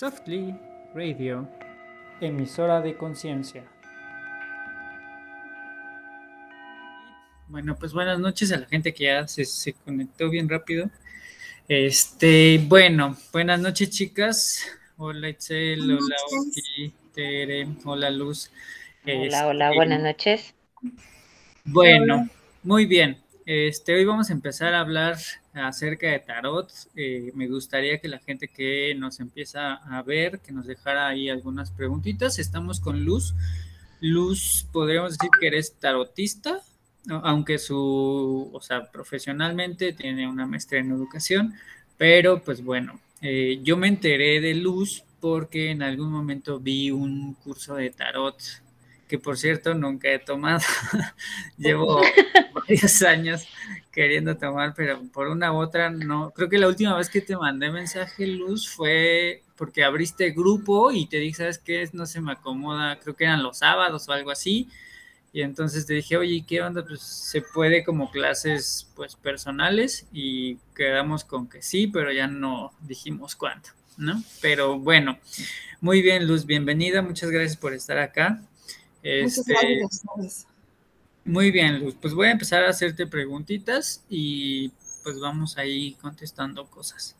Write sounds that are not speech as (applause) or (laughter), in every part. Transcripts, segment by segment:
Softly Radio, emisora de conciencia. Bueno, pues buenas noches a la gente que ya se, conectó bien rápido. Este, bueno, buenas noches, chicas. Hola, Itzel, hola, Oki, Tere, hola, Luz. Hola, hola, este, buenas noches. Bueno, muy bien. Este, hoy vamos a empezar a hablar acerca de tarot. Eh, me gustaría que la gente que nos empieza a ver, que nos dejara ahí algunas preguntitas. Estamos con Luz. Luz, podríamos decir que eres tarotista, aunque su, o sea, profesionalmente tiene una maestría en educación, pero pues bueno, eh, yo me enteré de Luz porque en algún momento vi un curso de tarot que por cierto nunca he tomado. (laughs) Llevo (laughs) varios años queriendo tomar, pero por una u otra no. Creo que la última vez que te mandé mensaje, Luz, fue porque abriste grupo y te dije, ¿sabes qué? No se me acomoda, creo que eran los sábados o algo así. Y entonces te dije, oye, ¿qué onda? Pues se puede como clases pues personales y quedamos con que sí, pero ya no dijimos cuánto, ¿no? Pero bueno, muy bien, Luz, bienvenida, muchas gracias por estar acá. Este, muy bien, Luz. Pues voy a empezar a hacerte preguntitas y pues vamos ahí contestando cosas.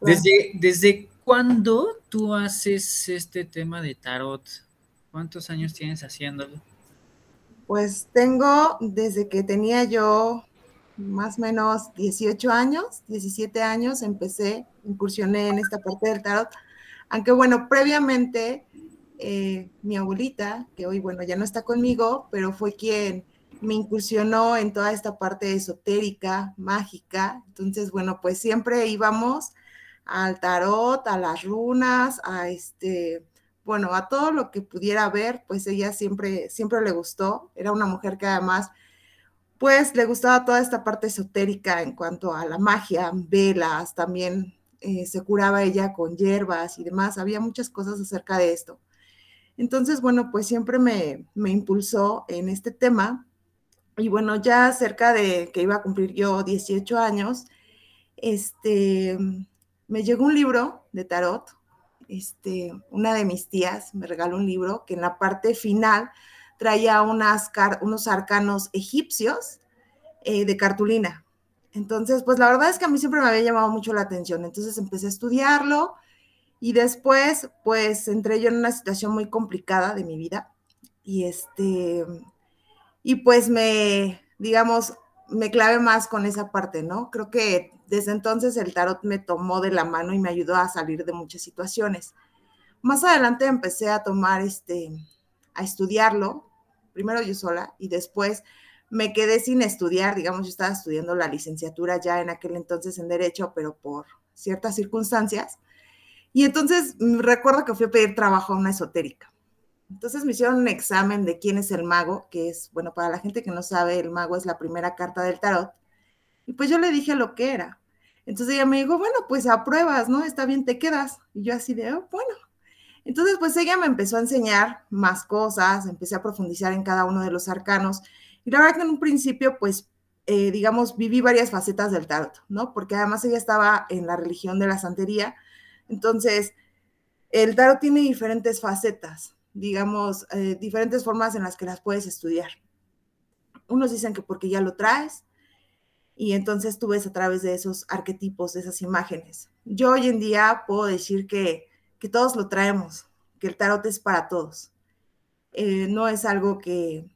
¿Desde, ¿Desde cuándo tú haces este tema de tarot? ¿Cuántos años tienes haciéndolo? Pues tengo desde que tenía yo más o menos 18 años, 17 años, empecé, incursioné en esta parte del tarot. Aunque bueno, previamente eh, mi abuelita, que hoy, bueno, ya no está conmigo, pero fue quien me incursionó en toda esta parte esotérica, mágica. Entonces, bueno, pues siempre íbamos al tarot, a las runas, a este, bueno, a todo lo que pudiera ver, pues ella siempre, siempre le gustó. Era una mujer que además, pues le gustaba toda esta parte esotérica en cuanto a la magia, velas, también eh, se curaba ella con hierbas y demás. Había muchas cosas acerca de esto. Entonces, bueno, pues siempre me, impulsó en este tema. Y bueno, ya cerca de que iba a cumplir yo 18 años, este, me llegó un libro de tarot. Este, una de mis tías me regaló un libro que en la parte final traía unas, unos arcanos egipcios eh, de cartulina. Entonces, pues la verdad es que a mí siempre me había llamado mucho la atención. Entonces empecé a estudiarlo y después, pues entré yo en una situación muy complicada de mi vida y este, y pues me, digamos, me clave más con esa parte, ¿no? Creo que desde entonces el tarot me tomó de la mano y me ayudó a salir de muchas situaciones. Más adelante empecé a tomar este, a estudiarlo, primero yo sola y después me quedé sin estudiar, digamos, yo estaba estudiando la licenciatura ya en aquel entonces en Derecho, pero por ciertas circunstancias y entonces mm, recuerdo que fui a pedir trabajo a una esotérica. Entonces me hicieron un examen de quién es el mago, que es, bueno, para la gente que no sabe, el mago es la primera carta del tarot. Y pues yo le dije lo que era. Entonces ella me dijo, bueno, pues apruebas, ¿no? Está bien, te quedas. Y yo así de, oh, bueno. Entonces, pues ella me empezó a enseñar más cosas, empecé a profundizar en cada uno de los arcanos. Y la verdad que en un principio, pues, eh, digamos, viví varias facetas del tarot, ¿no? Porque además ella estaba en la religión de la santería, entonces, el tarot tiene diferentes facetas, digamos, eh, diferentes formas en las que las puedes estudiar. Unos dicen que porque ya lo traes, y entonces tú ves a través de esos arquetipos, de esas imágenes. Yo hoy en día puedo decir que, todos lo traemos, que el tarot es para todos. Eh, no es algo que,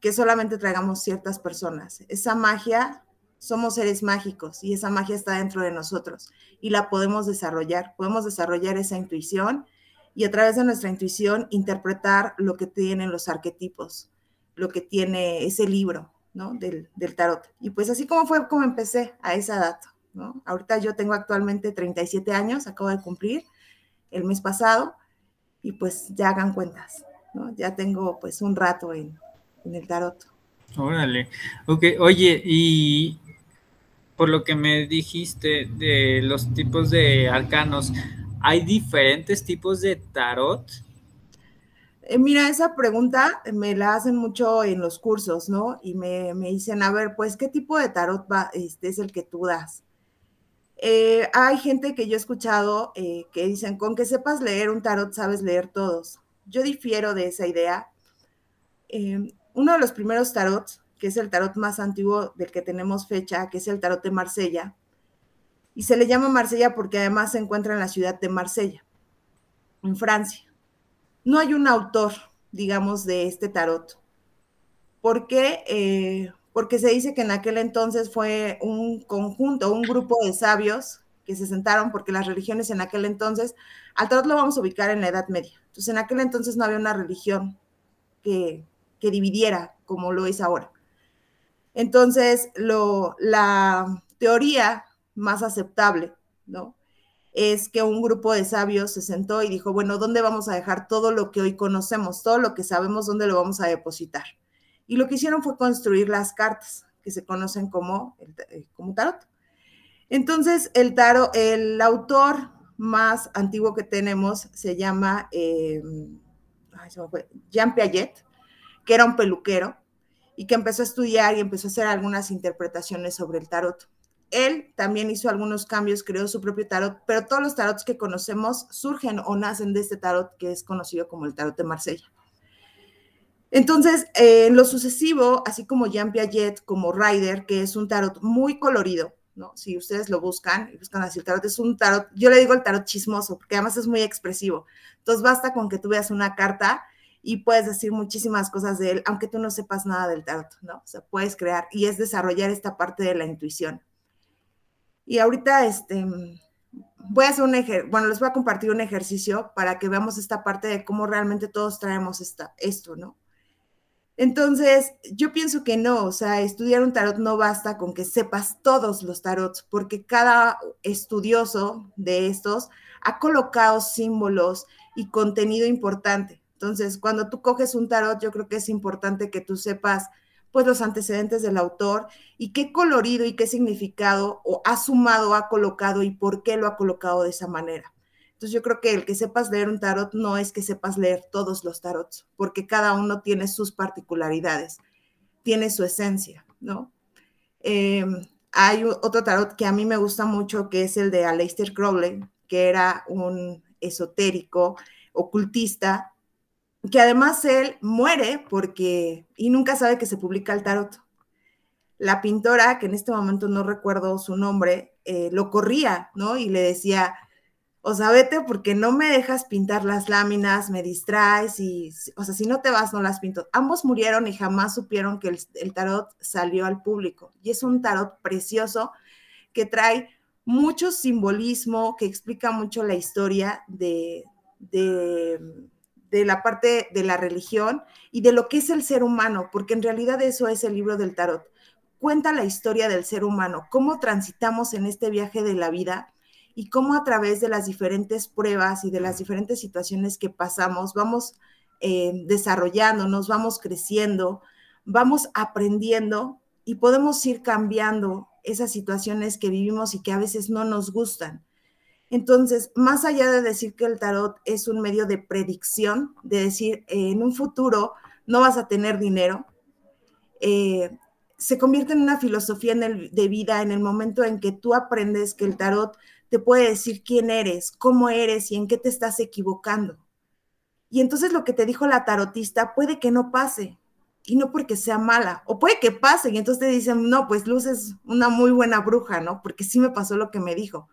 que solamente traigamos ciertas personas. Esa magia somos seres mágicos y esa magia está dentro de nosotros y la podemos desarrollar. Podemos desarrollar esa intuición y a través de nuestra intuición interpretar lo que tienen los arquetipos, lo que tiene ese libro, ¿no? Del, tarot. Y pues así como fue como empecé a esa edad, ¿no? Ahorita yo tengo actualmente 37 años, acabo de cumplir el mes pasado y pues ya hagan cuentas, ¿no? Ya tengo pues un rato en, en el tarot. Órale. Ok, oye, y por lo que me dijiste de los tipos de arcanos, ¿hay diferentes tipos de tarot? Eh, mira, esa pregunta me la hacen mucho en los cursos, ¿no? Y me, dicen, a ver, pues, ¿qué tipo de tarot va, este, es el que tú das? Eh, hay gente que yo he escuchado eh, que dicen, con que sepas leer un tarot, sabes leer todos. Yo difiero de esa idea. Eh, uno de los primeros tarots, que es el tarot más antiguo del que tenemos fecha, que es el tarot de Marsella, y se le llama Marsella porque además se encuentra en la ciudad de Marsella, en Francia. No hay un autor, digamos, de este tarot. ¿Por qué? porque se dice que en aquel entonces fue un conjunto, un grupo de sabios que se sentaron, porque las religiones en aquel entonces, al tarot lo vamos a ubicar en la Edad Media. Entonces, en aquel entonces no había una religión que, que dividiera como lo es ahora. Entonces, lo, la teoría más aceptable, ¿no? Es que un grupo de sabios se sentó y dijo, bueno, ¿dónde vamos a dejar todo lo que hoy conocemos, todo lo que sabemos, dónde lo vamos a depositar? Y lo que hicieron fue construir las cartas, que se conocen como, eh, como tarot. Entonces, el tarot, el autor más antiguo que tenemos se llama eh, Jean Piaget, que era un peluquero y que empezó a estudiar y empezó a hacer algunas interpretaciones sobre el tarot. Él también hizo algunos cambios, creó su propio tarot, pero todos los tarots que conocemos surgen o nacen de este tarot que es conocido como el tarot de Marsella. Entonces, eh, en lo sucesivo, así como Jean Piaget, como Ryder, que es un tarot muy colorido, ¿no? Si ustedes lo buscan y buscan así, el tarot es un tarot, yo le digo el tarot chismoso, porque además es muy expresivo. Entonces, basta con que tú veas una carta y puedes decir muchísimas cosas de él, aunque tú no sepas nada del tarot, ¿no? O sea, puedes crear y es desarrollar esta parte de la intuición. Y ahorita, este, voy a hacer un ejercicio, bueno, les voy a compartir un ejercicio para que veamos esta parte de cómo realmente todos traemos esta, esto, ¿no? Entonces, yo pienso que no, o sea, estudiar un tarot no basta con que sepas todos los tarots, porque cada estudioso de estos ha colocado símbolos y contenido importante. Entonces, cuando tú coges un tarot, yo creo que es importante que tú sepas pues los antecedentes del autor y qué colorido y qué significado o ha sumado, ha colocado y por qué lo ha colocado de esa manera. Entonces yo creo que el que sepas leer un tarot no es que sepas leer todos los tarots, porque cada uno tiene sus particularidades, tiene su esencia, ¿no? Em, hay otro tarot que a mí me gusta mucho, que es el de Aleister Crowley, que era un esotérico, ocultista, que además él muere porque, y nunca sabe que se publica el tarot. La pintora, que en este momento no recuerdo su nombre, eh, lo corría, ¿no? Y le decía, o sea, vete porque no me dejas pintar las láminas, me distraes y, o sea, si no te vas, no las pinto. Ambos murieron y jamás supieron que el, tarot salió al público. Y es un tarot precioso que trae mucho simbolismo, que explica mucho la historia de, de, de la parte de la religión y de lo que es el ser humano, porque en realidad eso es el libro del tarot. Cuenta la historia del ser humano, cómo transitamos en este viaje de la vida y cómo a través de las diferentes pruebas y de las diferentes situaciones que pasamos vamos eh, desarrollándonos, vamos creciendo, vamos aprendiendo y podemos ir cambiando esas situaciones que vivimos y que a veces no nos gustan. Entonces, más allá de decir que el tarot es un medio de predicción, de decir en un futuro no vas a tener dinero, eh, se convierte en una filosofía de vida en el momento en que tú aprendes que el tarot te puede decir quién eres, cómo eres y en qué te estás equivocando. Y entonces lo que te dijo la tarotista puede que no pase, y no porque sea mala, o puede que pase, y entonces te dicen, no, pues Luz es una muy buena bruja, ¿no? Porque sí me pasó lo que me dijo.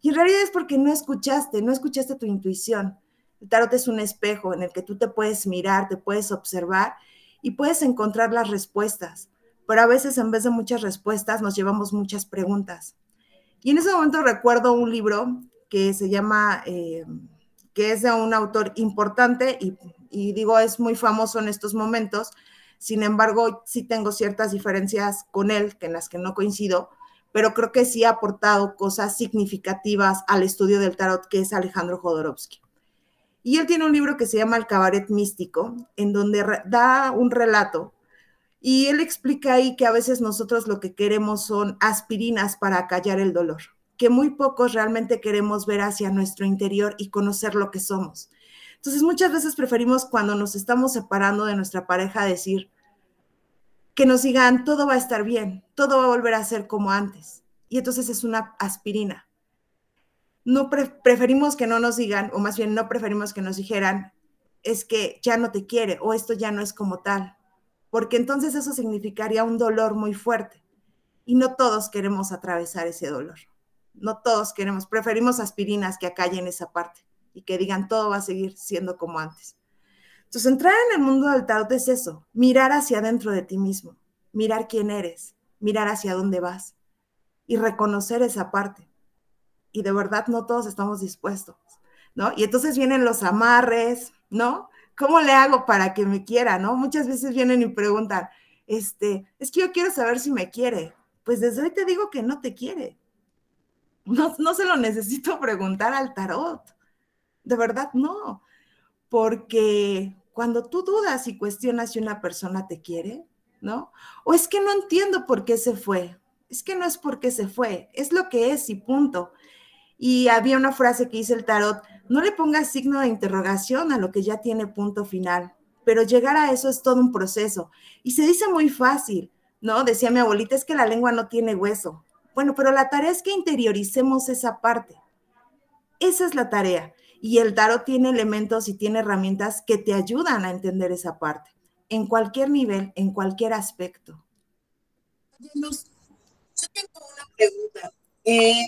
Y en realidad es porque no escuchaste, no escuchaste tu intuición. El tarot es un espejo en el que tú te puedes mirar, te puedes observar y puedes encontrar las respuestas. Pero a veces en vez de muchas respuestas nos llevamos muchas preguntas. Y en ese momento recuerdo un libro que se llama, eh, que es de un autor importante y, digo, es muy famoso en estos momentos. Sin embargo, sí tengo ciertas diferencias con él, que en las que no coincido, pero creo que sí ha aportado cosas significativas al estudio del tarot, que es Alejandro Jodorowsky. Y él tiene un libro que se llama El Cabaret Místico, en donde da un relato y él explica ahí que a veces nosotros lo que queremos son aspirinas para callar el dolor, que muy pocos realmente queremos ver hacia nuestro interior y conocer lo que somos. Entonces muchas veces preferimos cuando nos estamos separando de nuestra pareja decir que nos digan todo va a estar bien, todo va a volver a ser como antes. Y entonces es una aspirina. no preferimos que no nos digan, o más bien no preferimos que nos dijeran, es que ya no te quiere o esto ya no es como tal, porque entonces eso significaría un dolor muy fuerte y no todos queremos atravesar ese dolor. No todos queremos, preferimos aspirinas que acallen esa parte y que digan todo va a seguir siendo como antes. Entonces, entrar en el mundo del tarot es eso, mirar hacia adentro de ti mismo, mirar quién eres, mirar hacia dónde vas y reconocer esa parte y de verdad no todos estamos dispuestos, ¿no? Y entonces vienen los amarres, ¿no? ¿Cómo le hago para que me quiera, no? Muchas veces vienen y preguntan, este, es que yo quiero saber si me quiere. Pues desde hoy te digo que no te quiere. No, no se lo necesito preguntar al tarot. De verdad, no. Porque cuando tú dudas y cuestionas si una persona te quiere, ¿no? O es que no entiendo por qué se fue. Es que no es porque se fue, es lo que es y punto. Y había una frase que dice el tarot, no le pongas signo de interrogación a lo que ya tiene punto final, pero llegar a eso es todo un proceso. Y se dice muy fácil, ¿no? Decía mi abuelita, es que la lengua no tiene hueso. Bueno, pero la tarea es que interioricemos esa parte. Esa es la tarea. Y el tarot tiene elementos y tiene herramientas que te ayudan a entender esa parte, en cualquier nivel, en cualquier aspecto. Yo tengo una pregunta. Eh,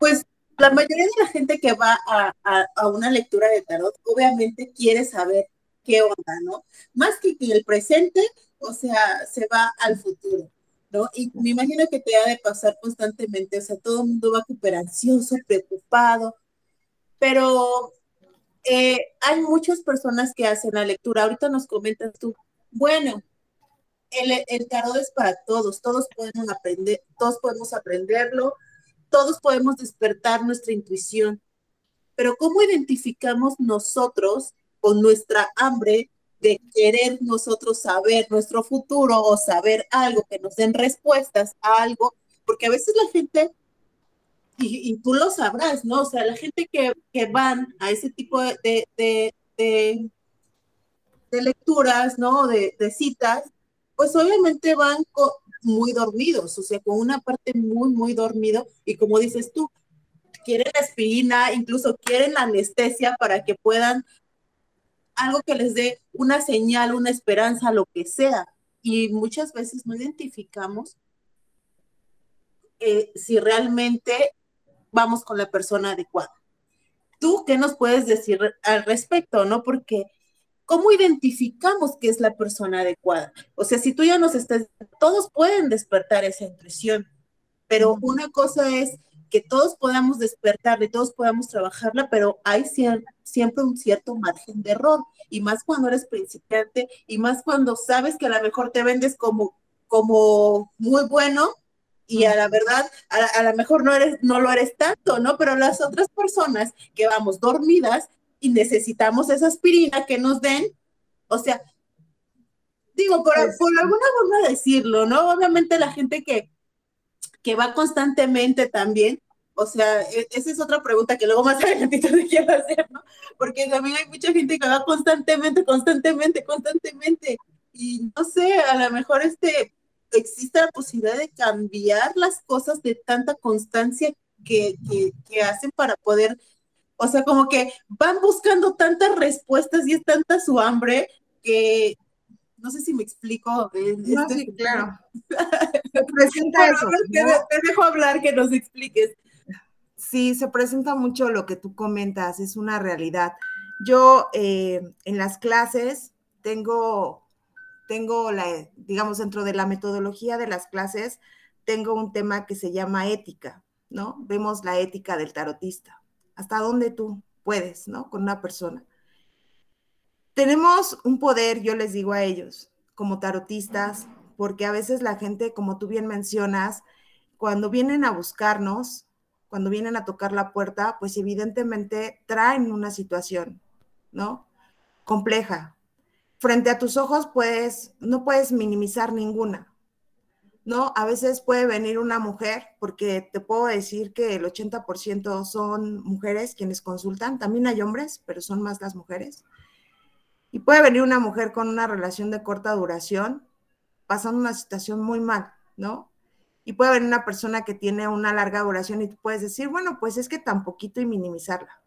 pues la mayoría de la gente que va a, una lectura de tarot, obviamente quiere saber qué onda, ¿no? Más que el presente, o sea, se va al futuro, ¿no? Y me imagino que te ha de pasar constantemente, o sea, todo el mundo va súper ansioso, preocupado, pero eh, hay muchas personas que hacen la lectura. Ahorita nos comentas tú, bueno, el, el tarot es para todos, todos podemos aprender, todos podemos aprenderlo, todos podemos despertar nuestra intuición, pero ¿cómo identificamos nosotros con nuestra hambre de querer nosotros saber nuestro futuro o saber algo, que nos den respuestas a algo? Porque a veces la gente, y, tú lo sabrás, ¿no? O sea, la gente que, van a ese tipo de, de, de, lecturas, ¿no? De, citas, pues obviamente van muy dormidos, o sea, con una parte muy, muy dormido. Y como dices tú, quieren aspirina, incluso quieren anestesia para que puedan algo que les dé una señal, una esperanza, lo que sea. Y muchas veces no identificamos eh, si realmente vamos con la persona adecuada. ¿Tú qué nos puedes decir al respecto, no? Porque ¿cómo identificamos que es la persona adecuada? O sea, si tú ya nos estás, todos pueden despertar esa intuición, pero una cosa es que todos podamos despertarla y todos podamos trabajarla, pero hay siempre un cierto margen de error, y más cuando eres principiante, y más cuando sabes que a lo mejor te vendes como, como muy bueno, y a la verdad, a, lo mejor no, eres, no lo eres tanto, ¿no? Pero las otras personas que vamos dormidas, y necesitamos esa aspirina que nos den. O sea, digo, por, pues por alguna forma de decirlo, ¿no? Obviamente la gente que, que va constantemente también, o sea, e, esa es otra pregunta que luego más (laughs) adelante te quiero hacer, ¿no? Porque también hay mucha gente que va constantemente, constantemente, constantemente. Y no sé, a lo mejor este, existe la posibilidad de cambiar las cosas de tanta constancia que, que, que hacen para poder o sea, como que van buscando tantas respuestas y es tanta su hambre que no sé si me explico. No, este sí, claro. (laughs) Se presenta eso. Te, dejo hablar, que nos expliques. Sí, se presenta mucho lo que tú comentas, es una realidad. Yo eh, en las clases tengo, tengo la, digamos, dentro de la metodología de las clases, tengo un tema que se llama ética, ¿no? Vemos la ética del tarotista hasta dónde tú puedes, ¿no? Con una persona. Tenemos un poder, yo les digo a ellos, como tarotistas, porque a veces la gente, como tú bien mencionas, cuando vienen a buscarnos, cuando vienen a tocar la puerta, pues evidentemente traen una situación, ¿no? Compleja. Frente a tus ojos, pues no puedes minimizar ninguna, ¿no? A veces puede venir una mujer, porque te puedo decir que el 80% son mujeres quienes consultan, también hay hombres, pero son más las mujeres. Y puede venir una mujer con una relación de corta duración, pasando una situación muy mal, ¿no? Y puede haber una persona que tiene una larga duración y tú puedes decir, bueno, pues es que tan poquito y minimizarla.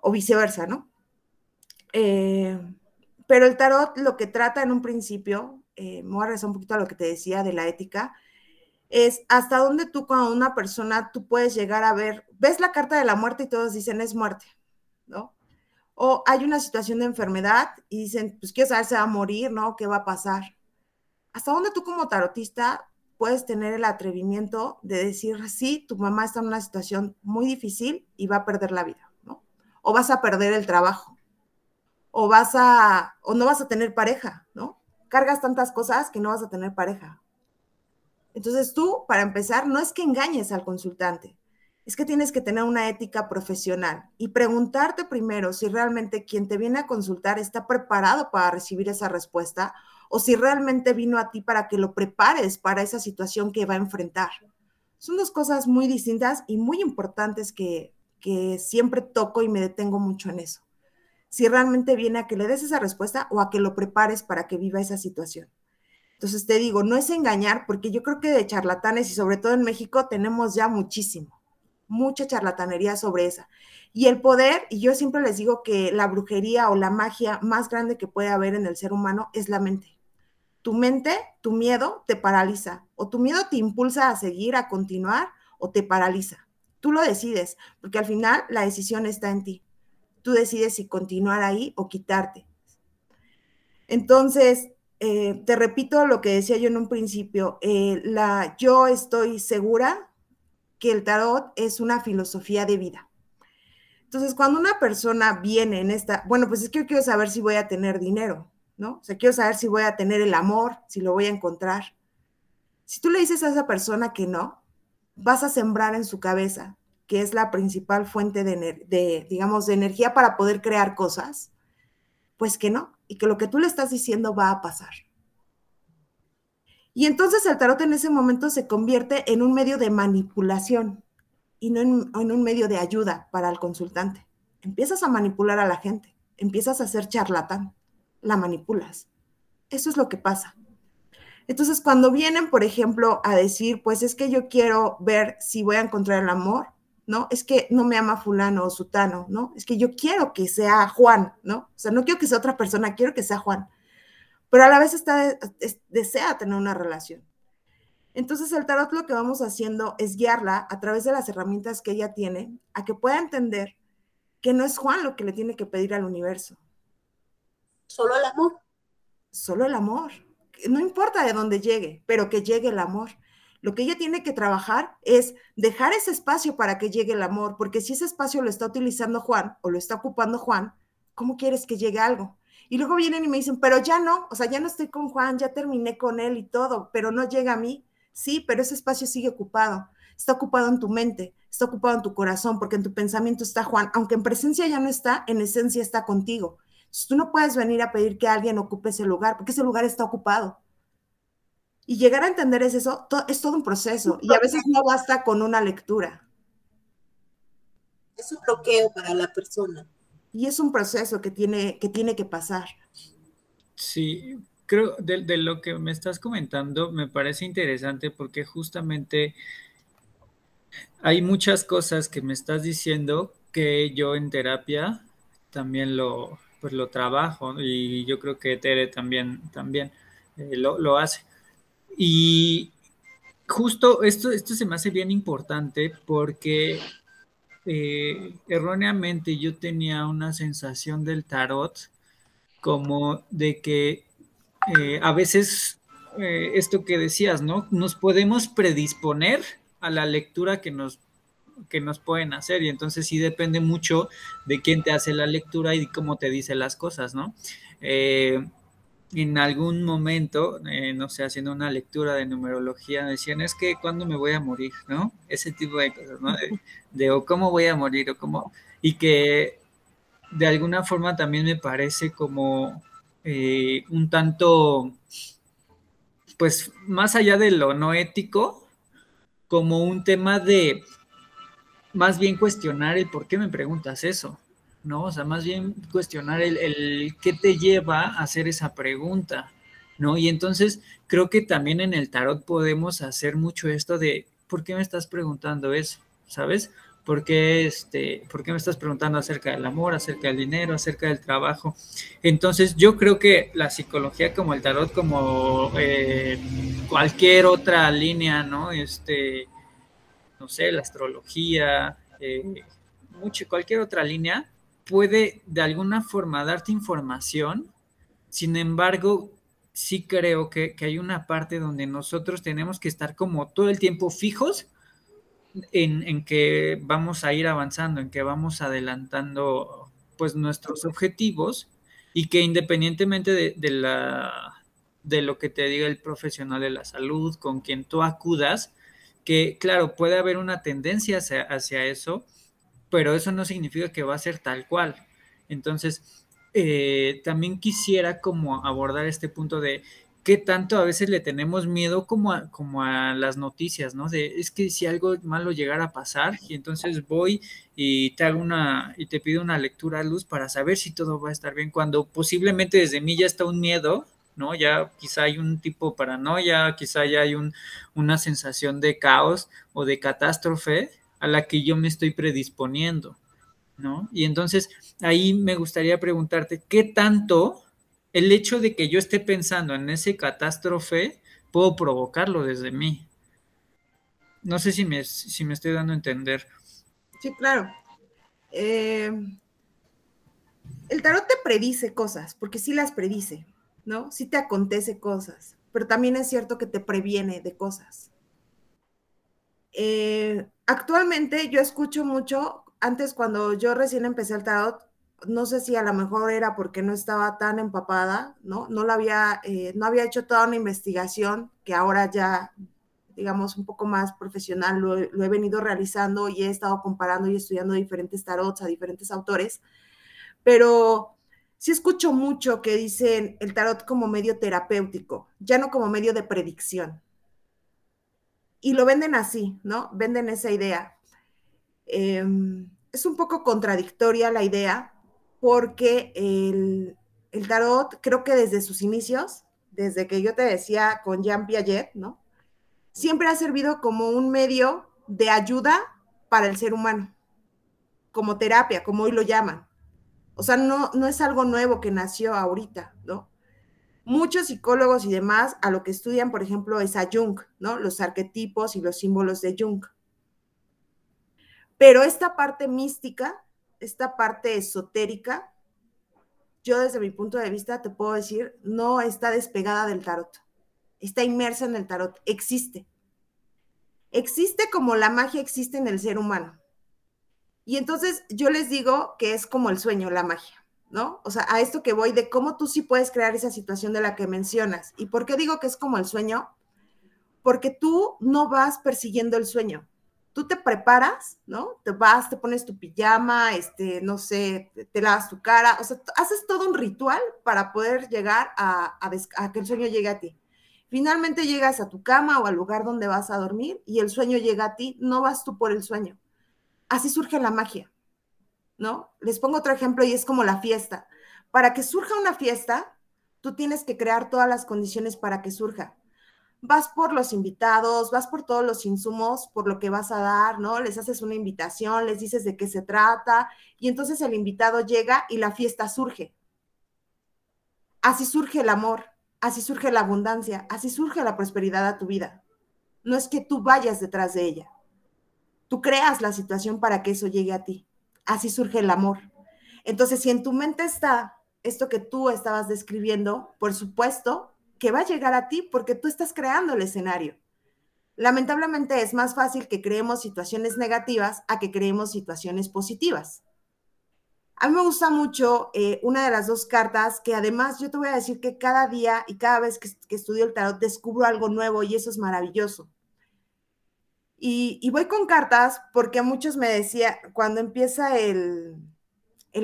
O viceversa, ¿no? Eh, pero el tarot lo que trata en un principio, eh, me voy a regresar un poquito a lo que te decía de la ética, es hasta dónde tú con una persona tú puedes llegar a ver, ves la carta de la muerte y todos dicen es muerte, ¿no? O hay una situación de enfermedad y dicen, pues quiero saber si va a morir, ¿no? ¿Qué va a pasar? ¿Hasta dónde tú como tarotista puedes tener el atrevimiento de decir, sí, tu mamá está en una situación muy difícil y va a perder la vida, ¿no? O vas a perder el trabajo, o vas a, o no vas a tener pareja, ¿no? Cargas tantas cosas que no vas a tener pareja. Entonces tú, para empezar, no es que engañes al consultante, es que tienes que tener una ética profesional y preguntarte primero si realmente quien te viene a consultar está preparado para recibir esa respuesta o si realmente vino a ti para que lo prepares para esa situación que va a enfrentar. Son dos cosas muy distintas y muy importantes que, que siempre toco y me detengo mucho en eso. Si realmente viene a que le des esa respuesta o a que lo prepares para que viva esa situación. Entonces te digo, no es engañar, porque yo creo que de charlatanes y sobre todo en México tenemos ya muchísimo mucha charlatanería sobre esa. Y el poder, y yo siempre les digo que la brujería o la magia más grande que puede haber en el ser humano es la mente. Tu mente, tu miedo te paraliza, o tu miedo te impulsa a seguir, a continuar, o te paraliza. Tú lo decides, porque al final la decisión está en ti. Tú decides si continuar ahí o quitarte. Entonces, eh, te repito lo que decía yo en un principio, eh, la, yo estoy segura que el tarot es una filosofía de vida. Entonces, cuando una persona viene en esta, bueno, pues es que yo quiero saber si voy a tener dinero, ¿no? O sea, quiero saber si voy a tener el amor, si lo voy a encontrar. Si tú le dices a esa persona que no, vas a sembrar en su cabeza, que es la principal fuente de, de digamos, de energía para poder crear cosas, pues que no, y que lo que tú le estás diciendo va a pasar. Y entonces el tarot en ese momento se convierte en un medio de manipulación y no en, un medio de ayuda para el consultante. Empiezas a manipular a la gente, empiezas a ser charlatán, la manipulas. Eso es lo que pasa. Entonces, cuando vienen, por ejemplo, a decir, pues es que yo quiero ver si voy a encontrar el amor, ¿no? Es que no me ama fulano o sutano, ¿no? Es que yo quiero que sea Juan, ¿no? O sea, no quiero que sea otra persona, quiero que sea Juan pero a la vez está, desea tener una relación. Entonces el tarot lo que vamos haciendo es guiarla a través de las herramientas que ella tiene a que pueda entender que no es Juan lo que le tiene que pedir al universo. Solo el amor. Solo el amor. No importa de dónde llegue, pero que llegue el amor. Lo que ella tiene que trabajar es dejar ese espacio para que llegue el amor, porque si ese espacio lo está utilizando Juan o lo está ocupando Juan, ¿cómo quieres que llegue algo? Y luego vienen y me dicen, pero ya no, o sea, ya no estoy con Juan, ya terminé con él y todo, pero no llega a mí. Sí, pero ese espacio sigue ocupado. Está ocupado en tu mente, está ocupado en tu corazón, porque en tu pensamiento está Juan. Aunque en presencia ya no está, en esencia está contigo. Entonces tú no puedes venir a pedir que alguien ocupe ese lugar, porque ese lugar está ocupado. Y llegar a entender es eso, es todo un proceso. Y a veces no basta con una lectura. Es un bloqueo para la persona y es un proceso que tiene que, tiene que pasar. Sí, creo de, lo que me estás comentando me parece interesante porque justamente hay muchas cosas que me estás diciendo que yo en terapia también lo, pues lo trabajo y yo creo que Tere también, también eh, lo, lo, hace. Y justo esto, esto se me hace bien importante porque eh, erróneamente yo tenía una sensación del tarot como de que eh, a veces eh, esto que decías, ¿no? Nos podemos predisponer a la lectura que nos, que nos pueden hacer y entonces sí depende mucho de quién te hace la lectura y cómo te dice las cosas, ¿no? En algún momento, eh, no sé, haciendo una lectura de numerología, decían, es que cuándo me voy a morir, ¿no? Ese tipo de cosas, ¿no? De, o cómo voy a morir, o cómo, y que de alguna forma también me parece como eh, un tanto, pues más allá de lo no ético, como un tema de más bien cuestionar el por qué me preguntas eso, ¿no? O sea, más bien cuestionar el, qué te lleva a hacer esa pregunta, ¿no? Y entonces creo que también en el tarot podemos hacer mucho esto de, ¿por qué me estás preguntando eso? ¿Sabes? ¿Por qué, este, ¿Por qué me estás preguntando acerca del amor, acerca del dinero, acerca del trabajo? Entonces, yo creo que la psicología como el tarot, como eh, cualquier otra línea, ¿no? Este, no sé, la astrología, eh, mucho, cualquier otra línea, puede de alguna forma darte información. Sin embargo, sí creo que, que hay una parte donde nosotros tenemos que estar como todo el tiempo fijos en, que vamos a ir avanzando, en que vamos adelantando pues nuestros objetivos y que independientemente de, la, de lo que te diga el profesional de la salud, con quien tú acudas, que claro, puede haber una tendencia hacia, hacia eso, pero eso no significa que va a ser tal cual. Entonces, eh, también quisiera como abordar este punto de qué tanto a veces le tenemos miedo como a, como a las noticias, ¿no? De, es que si algo malo llegara a pasar y entonces voy y te hago una y te pido una lectura a luz para saber si todo va a estar bien cuando posiblemente desde mí ya está un miedo, ¿no? Ya quizá hay un tipo de paranoia, quizá ya hay un, una sensación de caos o de catástrofe a la que yo me estoy predisponiendo, ¿no? Y entonces ahí me gustaría preguntarte, ¿qué tanto el hecho de que yo esté pensando en ese catástrofe, puedo provocarlo desde mí. No sé si me, si me estoy dando a entender. Sí, claro. Eh, el tarot te predice cosas, porque sí las predice, ¿no? Sí te acontece cosas, pero también es cierto que te previene de cosas. Eh, actualmente yo escucho mucho, antes cuando yo recién empecé el tarot, no sé si a lo mejor era porque no estaba tan empapada, ¿no? No, la había, eh, no había hecho toda una investigación que ahora ya, digamos, un poco más profesional lo, he venido realizando y he estado comparando y estudiando diferentes tarots a diferentes autores, pero sí escucho mucho que dicen el tarot como medio terapéutico, ya no como medio de predicción. Y lo venden así, ¿no? Venden esa idea. Em, es un poco contradictoria la idea, porque el, tarot, creo que desde sus inicios, desde que yo te decía con Jean Piaget, ¿no? Siempre ha servido como un medio de ayuda para el ser humano, como terapia, como hoy lo llaman. O sea, no, no es algo nuevo que nació ahorita, ¿no? Muchos psicólogos y demás a lo que estudian, por ejemplo, es a Jung, ¿no? Los arquetipos y los símbolos de Jung. Pero esta parte mística esta parte esotérica, yo desde mi punto de vista te puedo decir, no está despegada del tarot, está inmersa en el tarot, existe. Existe como la magia existe en el ser humano. Y entonces yo les digo que es como el sueño, la magia, ¿no? O sea, a esto que voy de cómo tú sí puedes crear esa situación de la que mencionas. ¿Y por qué digo que es como el sueño? Porque tú no vas persiguiendo el sueño, tú te preparas, ¿no? Te vas, te pones tu pijama, este, no sé, te, lavas tu cara, o sea, haces todo un ritual para poder llegar a, que el sueño llegue a ti. Finalmente llegas a tu cama o al lugar donde vas a dormir y el sueño llega a ti, no vas tú por el sueño. Así surge la magia, ¿no? Les pongo otro ejemplo y es como la fiesta. Para que surja una fiesta, tú tienes que crear todas las condiciones para que surja vas por los invitados, vas por todos los insumos, por lo que vas a dar, ¿no? Les haces una invitación, les dices de qué se trata y entonces el invitado llega y la fiesta surge. Así surge el amor, así surge la abundancia, así surge la prosperidad a tu vida. No es que tú vayas detrás de ella. Tú creas la situación para que eso llegue a ti. Así surge el amor. Entonces, si en tu mente está esto que tú estabas describiendo, por supuesto, que va a llegar a ti porque tú estás creando el escenario. Lamentablemente es más fácil que creemos situaciones negativas a que creemos situaciones positivas. A mí me gusta mucho eh, una de las dos cartas que además yo te voy a decir que cada día y cada vez que, estudio el tarot descubro algo nuevo y eso es maravilloso. Y, voy con cartas porque muchos me decía, cuando empieza el,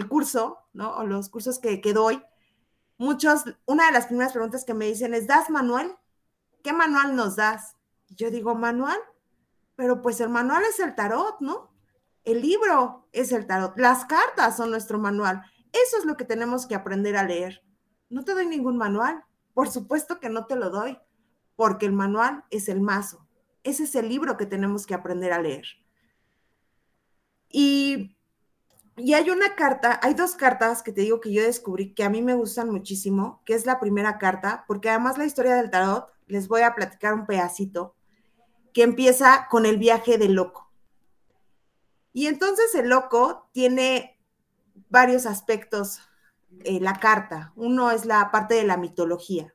curso, ¿no? O los cursos que, que doy, muchos, una de las primeras preguntas que me dicen es, ¿das manual? ¿Qué manual nos das? Yo digo, ¿manual? Pero pues el manual es el tarot, ¿no? El libro es el tarot. Las cartas son nuestro manual. Eso es lo que tenemos que aprender a leer. No te doy ningún manual. Por supuesto que no te lo doy, porque el manual es el mazo. Ese es el libro que tenemos que aprender a leer. Y, y hay una carta, hay dos cartas que te digo que yo descubrí que a mí me gustan muchísimo, que es la primera carta, porque además la historia del tarot, les voy a platicar un pedacito, que empieza con el viaje del loco. Y entonces el loco tiene varios aspectos en la carta. Uno es la parte de la mitología,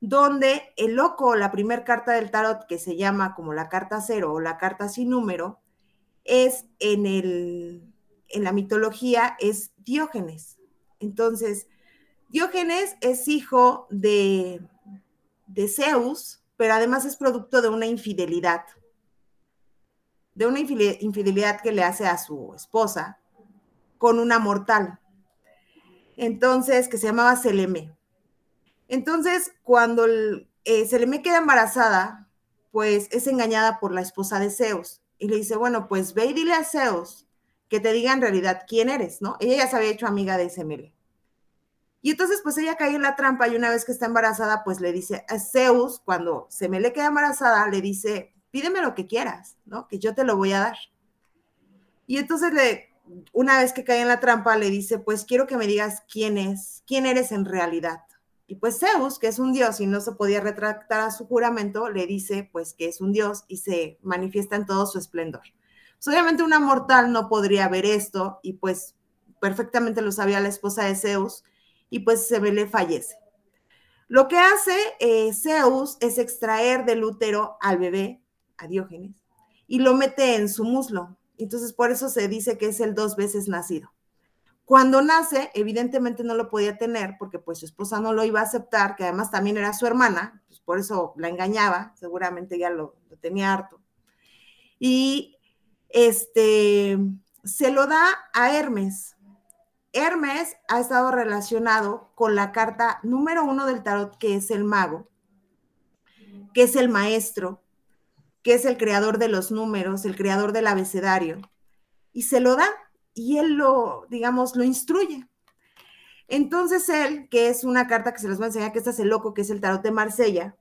donde el loco, la primera carta del tarot, que se llama como la carta cero o la carta sin número, es en, el, en la mitología, es Diógenes. Entonces, Diógenes es hijo de, de Zeus, pero además es producto de una infidelidad, de una infidelidad que le hace a su esposa con una mortal. Entonces, que se llamaba Seleme. Entonces, cuando eh, Seleme queda embarazada, pues es engañada por la esposa de Zeus y le dice, bueno, pues ve y dile a Zeus que te diga en realidad quién eres, ¿no? Ella ya se había hecho amiga de Semele. Y entonces, pues ella cae en la trampa y una vez que está embarazada, pues le dice a Zeus, cuando se me le queda embarazada, le dice, pídeme lo que quieras, ¿no? Que yo te lo voy a dar. Y entonces, le, una vez que cae en la trampa, le dice, pues quiero que me digas quién es, quién eres en realidad. Y pues Zeus, que es un dios y no se podía retractar a su juramento, le dice pues que es un dios y se manifiesta en todo su esplendor. Pues, obviamente una mortal no podría ver esto y pues perfectamente lo sabía la esposa de Zeus y pues se le fallece. Lo que hace eh, Zeus es extraer del útero al bebé, a Diógenes, y lo mete en su muslo. Entonces, por eso se dice que es el dos veces nacido. Cuando nace, evidentemente no lo podía tener porque pues su esposa no lo iba a aceptar, que además también era su hermana, pues por eso la engañaba, seguramente ya lo, tenía harto. Y este, se lo da a Hermes, Hermes ha estado relacionado con la carta número uno del tarot, que es el mago, que es el maestro, que es el creador de los números, el creador del abecedario, y se lo da y él lo, digamos, lo instruye. Entonces él, que es una carta que se les voy a enseñar, que este es el loco, que es el tarot de Marsella,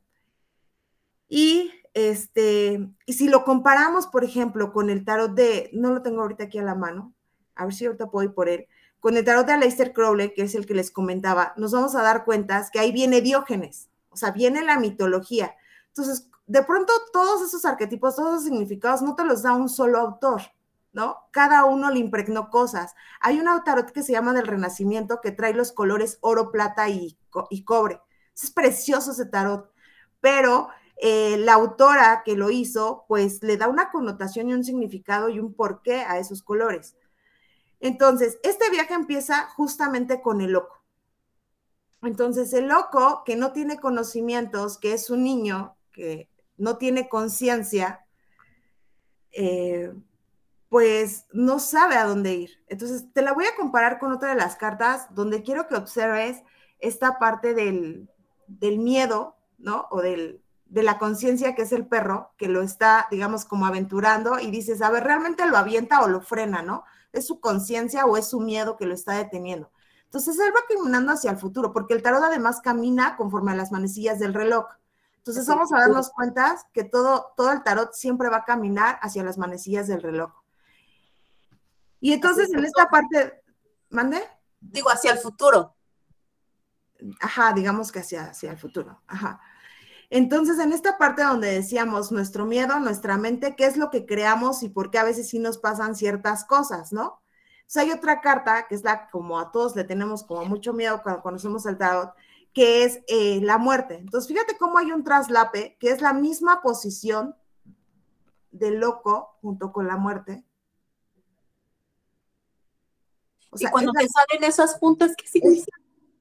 y este, y si lo comparamos, por ejemplo, con el tarot de, no lo tengo ahorita aquí a la mano, a ver si ahorita puedo ir por él, con el tarot de Aleister Crowley, que es el que les comentaba, nos vamos a dar cuenta que ahí viene Diógenes, o sea, viene la mitología. Entonces, de pronto todos esos arquetipos, todos esos significados no te los da un solo autor, Cada uno le impregnó cosas. Hay un tarot que se llama del Renacimiento que trae los colores oro, plata y, y cobre. Es precioso ese tarot, pero eh, la autora que lo hizo, pues le da una connotación y un significado y un porqué a esos colores. Entonces, este viaje empieza justamente con el loco. Entonces, el loco que no tiene conocimientos, que es un niño que no tiene conciencia, eh, pues no sabe a dónde ir. Entonces, te la voy a comparar con otra de las cartas donde quiero que observes esta parte del, miedo, ¿no? O del, de la conciencia que es el perro, que lo está, digamos, como aventurando y dices, a ver, ¿realmente lo avienta o lo frena, ¿no? es su conciencia o es su miedo que lo está deteniendo. Entonces él va caminando hacia el futuro, porque el tarot además camina conforme a las manecillas del reloj. Entonces vamos a darnos cuenta que todo, todo el tarot siempre va a caminar hacia las manecillas del reloj. Y entonces en esta parte, ¿mande? Digo, hacia el futuro. Ajá, digamos que hacia, hacia el futuro. Ajá. Entonces, en esta parte donde decíamos nuestro miedo, nuestra mente, qué es lo que creamos y por qué a veces sí nos pasan ciertas cosas, ¿no? Sea, hay otra carta que es la como a todos le tenemos como mucho miedo cuando conocemos el tarot, que es eh, la muerte. Entonces, fíjate cómo hay un traslape que es la misma posición del loco junto con la muerte. O sea, y cuando te salen esas puntas, ¿qué significa?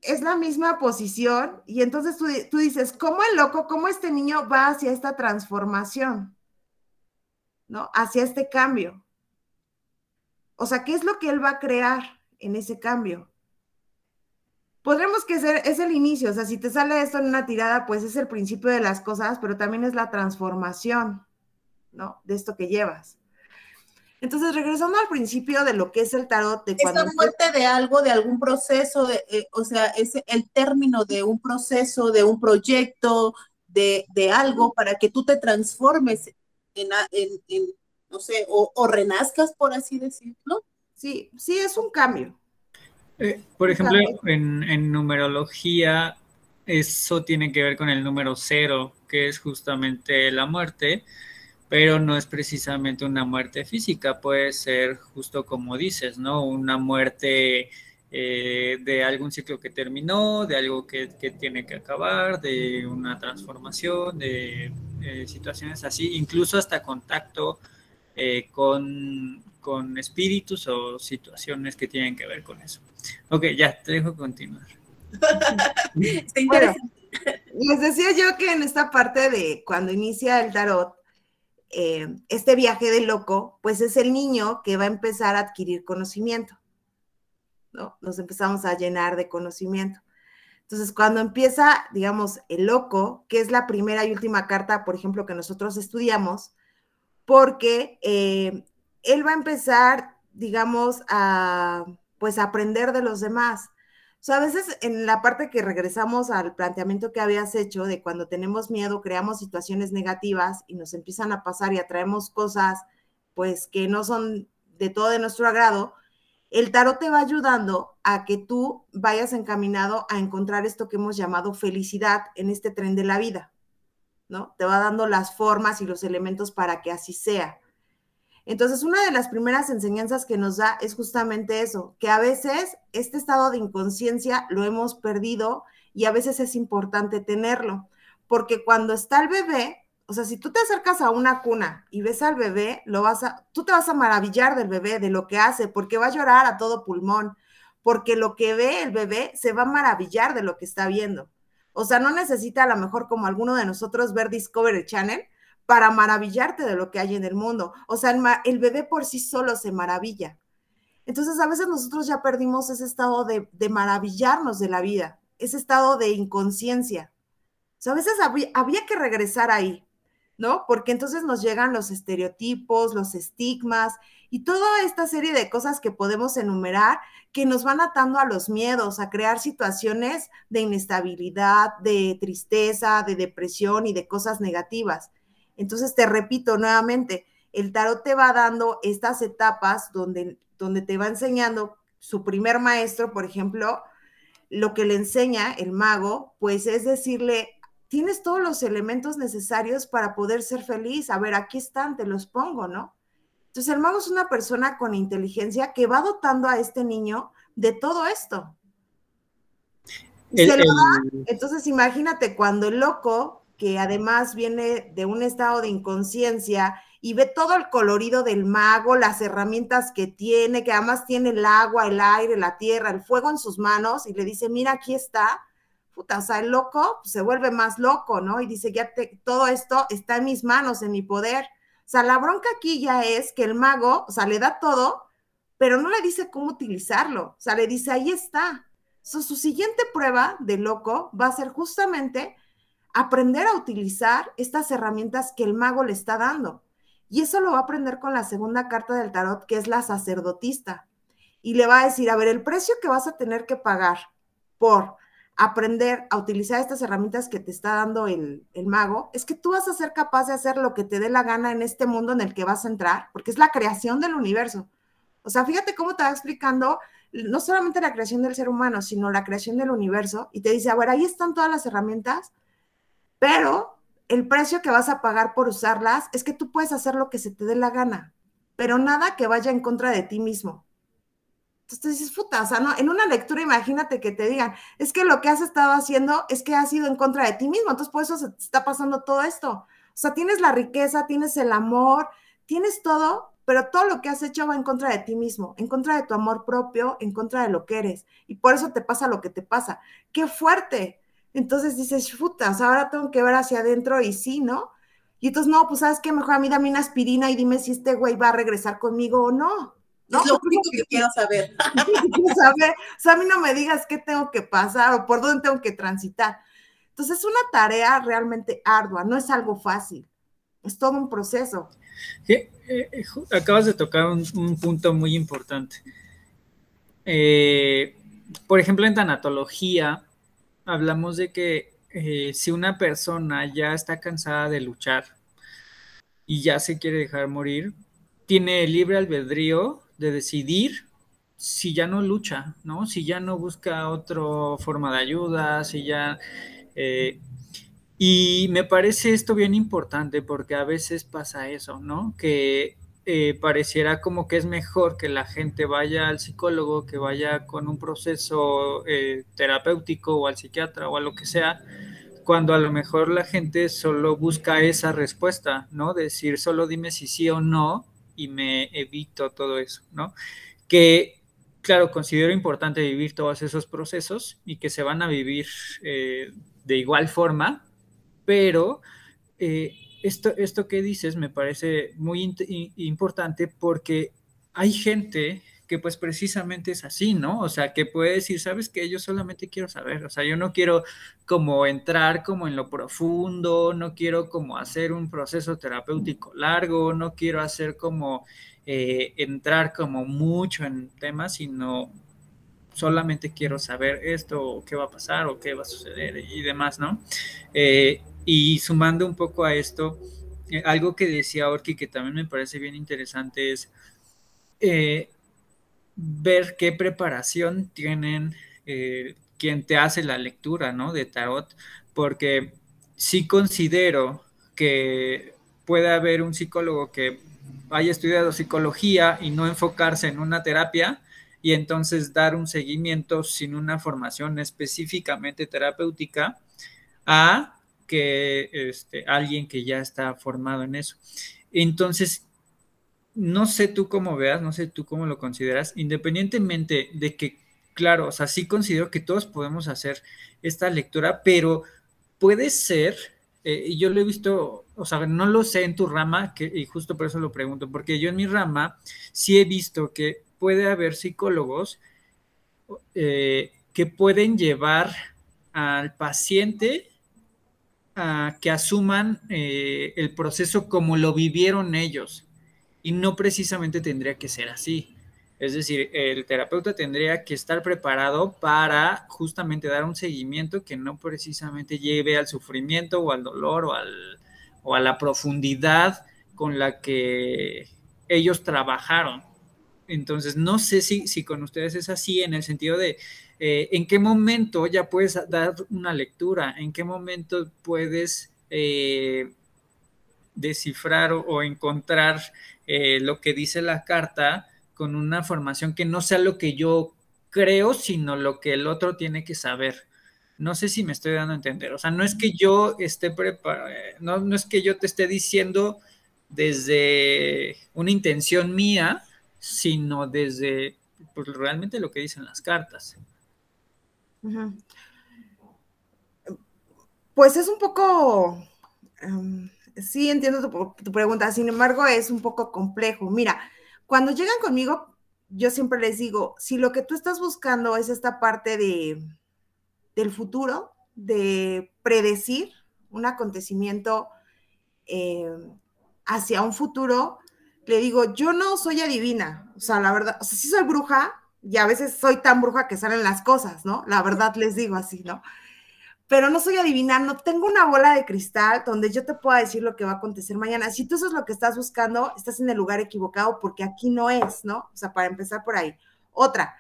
es la misma posición y entonces tú, dices, ¿cómo el loco, cómo este niño va hacia esta transformación? ¿No? Hacia este cambio. O sea, ¿qué es lo que él va a crear en ese cambio? Podremos que ser, es el inicio, o sea, si te sale esto en una tirada, pues es el principio de las cosas, pero también es la transformación, ¿no? De esto que llevas. Entonces, regresando al principio de lo que es el tarot, de cuando... Esa muerte de algo, de algún proceso, de, eh, o sea, es el término de un proceso, de un proyecto, de, algo para que tú te transformes en, no sé, o, renazcas, por así decirlo. Sí, sí, es un cambio. Eh, por ejemplo, En, en numerología, eso tiene que ver con el número cero, que es justamente la muerte pero no es precisamente una muerte física, puede ser justo como dices, ¿no? Una muerte eh, de algún ciclo que terminó, de algo que, tiene que acabar, de una transformación, de situaciones así, incluso hasta contacto eh, con, espíritus o situaciones que tienen que ver con eso. Ok, ya, te dejo continuar. (laughs) les decía yo que en esta parte de cuando inicia el tarot, eh, este viaje de loco, pues es el niño que va a empezar a adquirir conocimiento, ¿no? Nos empezamos a llenar de conocimiento. Entonces, cuando empieza, digamos, el loco, que es la primera y última carta, por ejemplo, que nosotros estudiamos, porque eh, él va a empezar, digamos, a, pues, aprender de los demás sea, a veces en la parte que regresamos al planteamiento que habías hecho de cuando tenemos miedo, creamos situaciones negativas y nos empiezan a pasar y atraemos cosas, pues que no son de todo de nuestro agrado, el tarot te va ayudando a que tú vayas encaminado a encontrar esto que hemos llamado felicidad en este tren de la vida, ¿no? Te va dando las formas y los elementos para que así sea. Entonces, una de las primeras enseñanzas que nos da es justamente eso, que a veces este estado de inconsciencia lo hemos perdido y a veces es importante tenerlo, porque cuando está el bebé, o sea, si tú te acercas a una cuna y ves al bebé, lo vas a, tú te vas a maravillar del bebé, de lo que hace, porque va a llorar a todo pulmón, porque lo que ve el bebé se va a maravillar de lo que está viendo. O sea, no necesita a lo mejor como alguno de nosotros ver Discovery Channel, para maravillarte de lo que hay en el mundo. O sea, el, bebé por sí solo se maravilla. Entonces, a veces nosotros ya perdimos ese estado de, maravillarnos de la vida, ese estado de inconsciencia. O sea, a veces había, había, que regresar ahí, ¿no? Porque entonces nos llegan los estereotipos, los estigmas y toda esta serie de cosas que podemos enumerar que nos van atando a los miedos, a crear situaciones de inestabilidad, de tristeza, de depresión y de cosas negativas. Entonces, te repito nuevamente, el tarot te va dando estas etapas donde, donde te va enseñando su primer maestro, por ejemplo, lo que le enseña el mago, pues es decirle, tienes todos los elementos necesarios para poder ser feliz. A ver, aquí están, te los pongo, ¿no? Entonces, el mago es una persona con inteligencia que va dotando a este niño de todo esto. Entonces, imagínate cuando el loco que además viene de un estado de inconsciencia y ve todo el colorido del mago, las herramientas que tiene, que además tiene el agua, el aire, la tierra, el fuego en sus manos y le dice, mira, aquí está. Puta, o sea, el loco se vuelve más loco, ¿no? Y dice, ya todo esto está en mis manos, en mi poder. O sea, la bronca aquí ya es que el mago, o sea, le da todo, pero no le dice cómo utilizarlo. O sea, le dice, ahí está. su siguiente prueba de loco va a ser justamente aprender a utilizar estas herramientas que el mago le está dando. Y eso lo va a aprender con la segunda carta del tarot, que es la sacerdotista. Y le va a decir, a ver, el precio que vas a tener que pagar por aprender a utilizar estas herramientas que te está dando el, el, mago, es que tú vas a ser capaz de hacer lo que te dé la gana en este mundo en el que vas a entrar, porque es la creación del universo. O sea, fíjate cómo te va explicando no solamente la creación del ser humano, sino la creación del universo, y te dice, a ver, ahí están todas las herramientas, pero el precio que vas a pagar por usarlas es que tú puedes hacer lo que se te dé la gana, pero nada que vaya en contra de ti mismo. Entonces dices, puta, o sea, ¿no? en una lectura imagínate que te digan, es que lo que has estado haciendo es que has ido en contra de ti mismo, entonces por eso se está pasando todo esto. O sea, tienes la riqueza, tienes el amor, tienes todo, pero todo lo que has hecho va en contra de ti mismo, en contra de tu amor propio, en contra de lo que eres. Y por eso te pasa lo que te pasa. ¡Qué fuerte! Entonces dices, putas, ahora tengo que ver hacia adentro y sí, ¿no? Y entonces, no, pues sabes qué, mejor a mí dame una aspirina y dime si este güey va a regresar conmigo o no. ¿no? Es lo único que, quiero saber. (laughs) saber. O sea, a mí no me digas qué tengo que pasar o por dónde tengo que transitar. Entonces, es una tarea realmente ardua, no es algo fácil, es todo un proceso. Eh, acabas de tocar un, punto muy importante. Eh, por ejemplo, en tanatología hablamos de que eh, si una persona ya está cansada de luchar y ya se quiere dejar morir, tiene libre albedrío de decidir si ya no lucha, ¿no? Si ya no busca otra forma de ayuda, si ya... Eh, y me parece esto bien importante porque a veces pasa eso, ¿no? Que eh, pareciera como que es mejor que la gente vaya al psicólogo, que vaya con un proceso eh, terapéutico o al psiquiatra o a lo que sea, cuando a lo mejor la gente solo busca esa respuesta, ¿no? Decir, solo dime si sí o no y me evito todo eso, ¿no? Que, claro, considero importante vivir todos esos procesos y que se van a vivir eh, de igual forma, pero eh, esto, esto que dices me parece muy importante porque hay gente que pues precisamente es así, ¿no? O sea, que puede decir, sabes que yo solamente quiero saber, o sea, yo no quiero como entrar como en lo profundo, no quiero como hacer un proceso terapéutico largo, no quiero hacer como eh, entrar como mucho en temas, sino solamente quiero saber esto, qué va a pasar o qué va a suceder y demás, ¿no? Eh, y sumando un poco a esto, eh, algo que decía Orki que también me parece bien interesante es ver qué preparación tienen eh, quien te hace la lectura, ¿no? De tarot, porque sí considero que puede haber un psicólogo que haya estudiado psicología y no enfocarse en una terapia y entonces dar un seguimiento sin una formación específicamente terapéutica a que este, alguien que ya está formado en eso. Entonces, no sé tú cómo veas, no sé tú cómo lo consideras, independientemente de que, claro, o sea, sí considero que todos podemos hacer esta lectura, pero puede ser, eh, yo lo he visto, o sea, no lo sé en tu rama, que, y justo por eso lo pregunto, porque yo en mi rama sí he visto que puede haber psicólogos eh, que pueden llevar al paciente que asuman eh, el proceso como lo vivieron ellos y no precisamente tendría que ser así. Es decir, el terapeuta tendría que estar preparado para justamente dar un seguimiento que no precisamente lleve al sufrimiento o al dolor o, al, o a la profundidad con la que ellos trabajaron. Entonces, no sé si, si con ustedes es así en el sentido de eh, en qué momento ya puedes dar una lectura, en qué momento puedes eh, descifrar o, encontrar eh, lo que dice la carta con una formación que no sea lo que yo creo, sino lo que el otro tiene que saber. No sé si me estoy dando a entender. O sea, no es que yo esté preparado, no, es que yo te esté diciendo desde una intención mía, sino desde pues, realmente lo que dicen las cartas. Pues es un poco, em, sí entiendo tu, pregunta, sin embargo es un poco complejo. Mira, cuando llegan conmigo, yo siempre les digo, si lo que tú estás buscando es esta parte de, del futuro, de predecir un acontecimiento eh, hacia un futuro, le digo, yo no soy adivina, o sea, la verdad, o sí soy bruja y a veces soy tan bruja que salen las cosas, ¿no? La verdad les digo así, ¿no? pero no soy adivinando, tengo una bola de cristal donde yo te pueda decir lo que va a acontecer mañana. Si tú eso es lo que estás buscando, estás en el lugar equivocado porque aquí no es, ¿no? O sea, para empezar por ahí. Otra,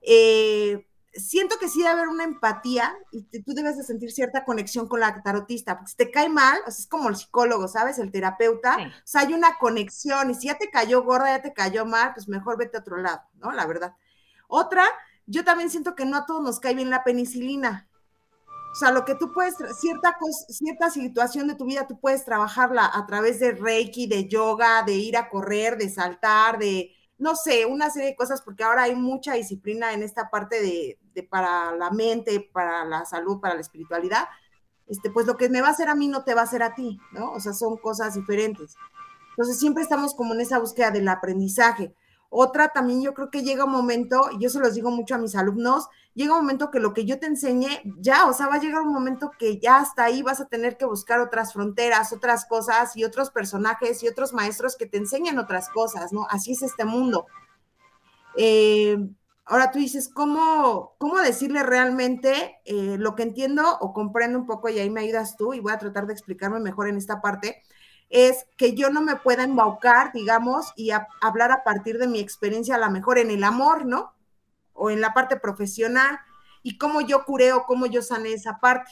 eh, siento que sí debe haber una empatía y tú debes de sentir cierta conexión con la tarotista, porque si te cae mal, o sea, es como el psicólogo, ¿sabes? El terapeuta, o sea, hay una conexión y si ya te cayó gorda, ya te cayó mal, pues mejor vete a otro lado, ¿no? La verdad. Otra, yo también siento que no a todos nos cae bien la penicilina. O sea, lo que tú puedes, cierta, cierta situación de tu vida, tú puedes trabajarla a través de Reiki, de yoga, de ir a correr, de saltar, de, no sé, una serie de cosas, porque ahora hay mucha disciplina en esta parte de, de para la mente, para la salud, para la espiritualidad. Este, pues lo que me va a hacer a mí no te va a hacer a ti, ¿no? O sea, son cosas diferentes. Entonces siempre estamos como en esa búsqueda del aprendizaje. Otra también yo creo que llega un momento, y yo se los digo mucho a mis alumnos, llega un momento que lo que yo te enseñe, ya, o sea, va a llegar un momento que ya hasta ahí vas a tener que buscar otras fronteras, otras cosas y otros personajes y otros maestros que te enseñen otras cosas, ¿no? Así es este mundo. Eh, ahora tú dices, ¿cómo, cómo decirle realmente eh, lo que entiendo o comprendo un poco y ahí me ayudas tú y voy a tratar de explicarme mejor en esta parte? Es que yo no me pueda embaucar, digamos, y hablar a partir de mi experiencia, a lo mejor en el amor, ¿no? O en la parte profesional, y cómo yo curé o cómo yo sané esa parte.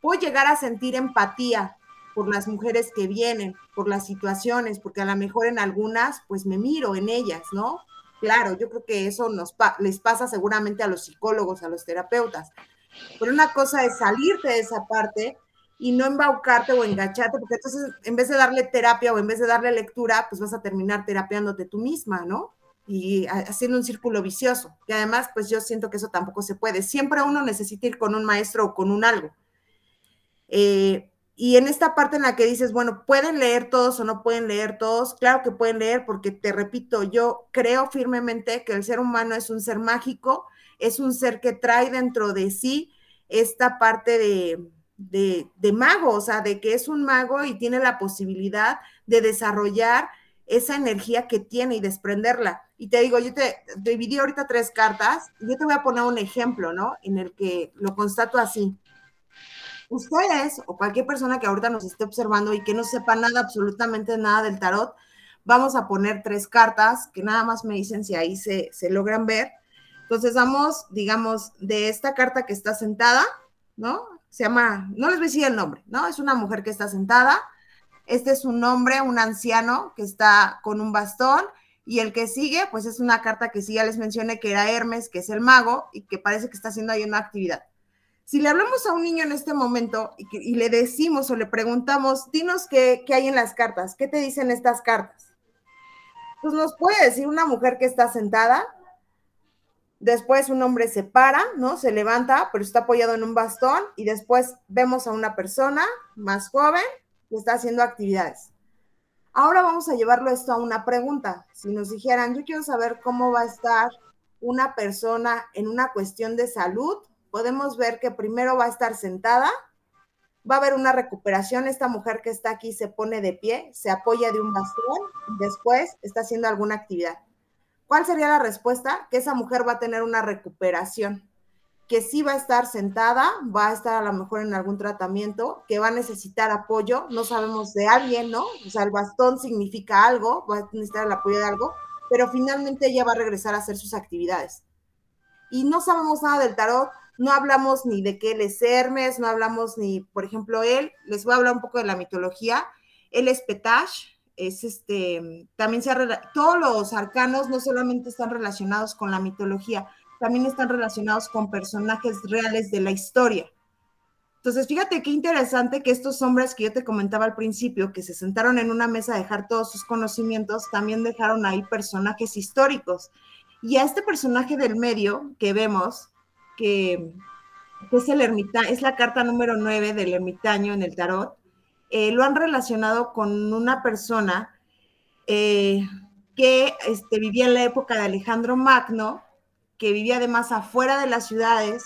Puedo llegar a sentir empatía por las mujeres que vienen, por las situaciones, porque a lo mejor en algunas, pues me miro en ellas, ¿no? Claro, yo creo que eso nos les pasa seguramente a los psicólogos, a los terapeutas. Pero una cosa es salirte de esa parte y no embaucarte o engancharte, porque entonces en vez de darle terapia o en vez de darle lectura, pues vas a terminar terapeándote tú misma, ¿no? Y haciendo un círculo vicioso. Y además, pues yo siento que eso tampoco se puede. Siempre uno necesita ir con un maestro o con un algo. Eh, y en esta parte en la que dices, bueno, ¿pueden leer todos o no pueden leer todos? Claro que pueden leer porque, te repito, yo creo firmemente que el ser humano es un ser mágico, es un ser que trae dentro de sí esta parte de, de, mago, o sea, de que es un mago y tiene la posibilidad de desarrollar esa energía que tiene y desprenderla. Y te digo, yo te, dividí ahorita tres cartas, yo te voy a poner un ejemplo, ¿no? En el que lo constato así. Ustedes o cualquier persona que ahorita nos esté observando y que no sepa nada, absolutamente nada del tarot, vamos a poner tres cartas que nada más me dicen si ahí se, se logran ver. Entonces vamos, digamos, de esta carta que está sentada, ¿no? Se llama, no les voy el nombre, ¿no? Es una mujer que está sentada. Este es un hombre, un anciano que está con un bastón. Y el que sigue, pues es una carta que sí ya les mencioné que era Hermes, que es el mago y que parece que está haciendo ahí una actividad. Si le hablamos a un niño en este momento y, le decimos o le preguntamos, dinos qué, qué hay en las cartas, qué te dicen estas cartas. Pues nos puede decir una mujer que está sentada, Después un hombre se para, ¿no? Se levanta, pero está apoyado en un bastón y después vemos a una persona más joven que está haciendo actividades. Ahora vamos a llevarlo esto a una pregunta. Si nos dijeran, yo quiero saber cómo va a estar una persona en una cuestión de salud, podemos ver que primero va a estar sentada, va a haber una recuperación, esta mujer que está aquí se pone de pie, se apoya de un bastón y después está haciendo alguna actividad. ¿Cuál sería la respuesta? Que esa mujer va a tener una recuperación, que sí va a estar sentada, va a estar a lo mejor en algún tratamiento, que va a necesitar apoyo, no sabemos de alguien, ¿no? O sea, el bastón significa algo, va a necesitar el apoyo de algo, pero finalmente ella va a regresar a hacer sus actividades. Y no sabemos nada del tarot, no hablamos ni de qué él es Hermes, no hablamos ni, por ejemplo, él, les voy a hablar un poco de la mitología, él es Petash, es este, también se ha, todos los arcanos no solamente están relacionados con la mitología, también están relacionados con personajes reales de la historia. Entonces, fíjate qué interesante que estos hombres que yo te comentaba al principio, que se sentaron en una mesa a dejar todos sus conocimientos, también dejaron ahí personajes históricos. Y a este personaje del medio que vemos, que, es el ermitaño, es la carta número 9 del ermitaño en el tarot, eh, lo han relacionado con una persona eh, que este, vivía en la época de Alejandro Magno, que vivía además afuera de las ciudades,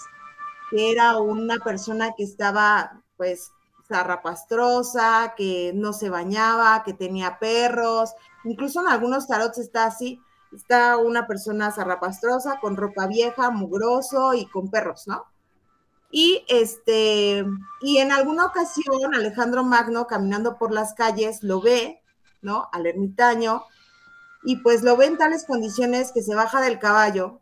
que era una persona que estaba pues zarrapastrosa, que no se bañaba, que tenía perros, incluso en algunos tarots está así, está una persona zarrapastrosa con ropa vieja, mugroso y con perros, ¿no? Y, este, y en alguna ocasión Alejandro Magno caminando por las calles lo ve, ¿no? Al ermitaño, y pues lo ve en tales condiciones que se baja del caballo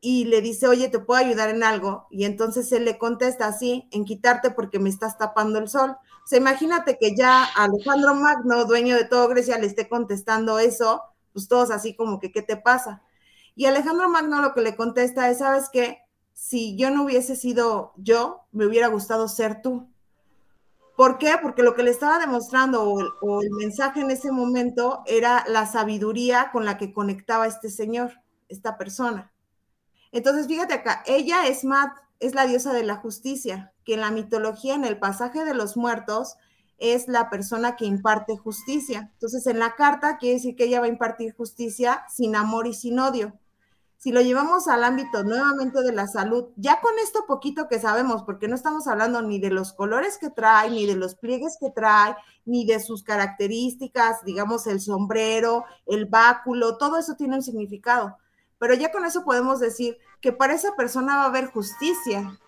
y le dice, oye, ¿te puedo ayudar en algo? Y entonces él le contesta así, en quitarte porque me estás tapando el sol. O sea, imagínate que ya Alejandro Magno, dueño de todo Grecia, le esté contestando eso, pues todos así como que, ¿qué te pasa? Y Alejandro Magno lo que le contesta es, ¿sabes qué? Si yo no hubiese sido yo, me hubiera gustado ser tú. ¿Por qué? Porque lo que le estaba demostrando o, el mensaje en ese momento era la sabiduría con la que conectaba este señor, esta persona. Entonces, fíjate acá, ella es Mat, es la diosa de la justicia, que en la mitología, en el pasaje de los muertos, es la persona que imparte justicia. Entonces, en la carta quiere decir que ella va a impartir justicia sin amor y sin odio. Si lo llevamos al ámbito nuevamente de la salud, ya con esto poquito que sabemos, porque no estamos hablando ni de los colores que trae, ni de los pliegues que trae, ni de sus características, digamos, el sombrero, el báculo, todo eso tiene un significado. Pero ya con eso podemos decir que para esa persona va a haber justicia,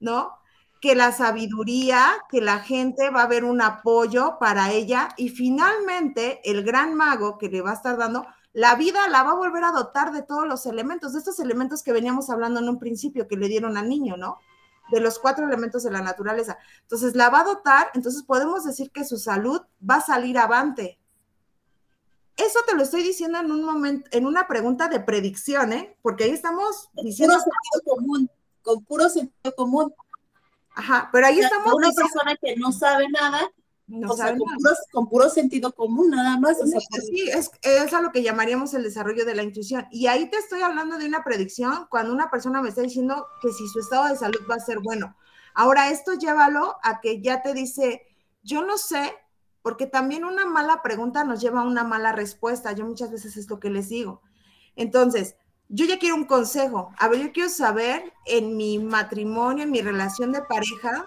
¿no? que la sabiduría, que la gente va a ver un apoyo para ella y finalmente el gran mago que le va a estar dando, la vida la va a volver a dotar de todos los elementos, de estos elementos que veníamos hablando en un principio que le dieron al niño, ¿no? De los cuatro elementos de la naturaleza. Entonces la va a dotar, entonces podemos decir que su salud va a salir avante. Eso te lo estoy diciendo en un momento, en una pregunta de predicción, ¿eh? Porque ahí estamos diciendo. Puro sentido común, con puro sentido común. Ajá, pero ahí estamos. Una persona que no sabe nada, o sea, con, puro, sentido común, nada más. O sea, sí, es, es a lo que llamaríamos el desarrollo de la intuición. Y ahí te estoy hablando de una predicción cuando una persona me está diciendo que si su estado de salud va a ser bueno. Ahora, esto llévalo a que ya te dice, yo no sé, porque también una mala pregunta nos lleva a una mala respuesta. Yo muchas veces es lo que les digo. Entonces, yo ya quiero un consejo. A ver, yo quiero saber en mi matrimonio, en mi relación de pareja,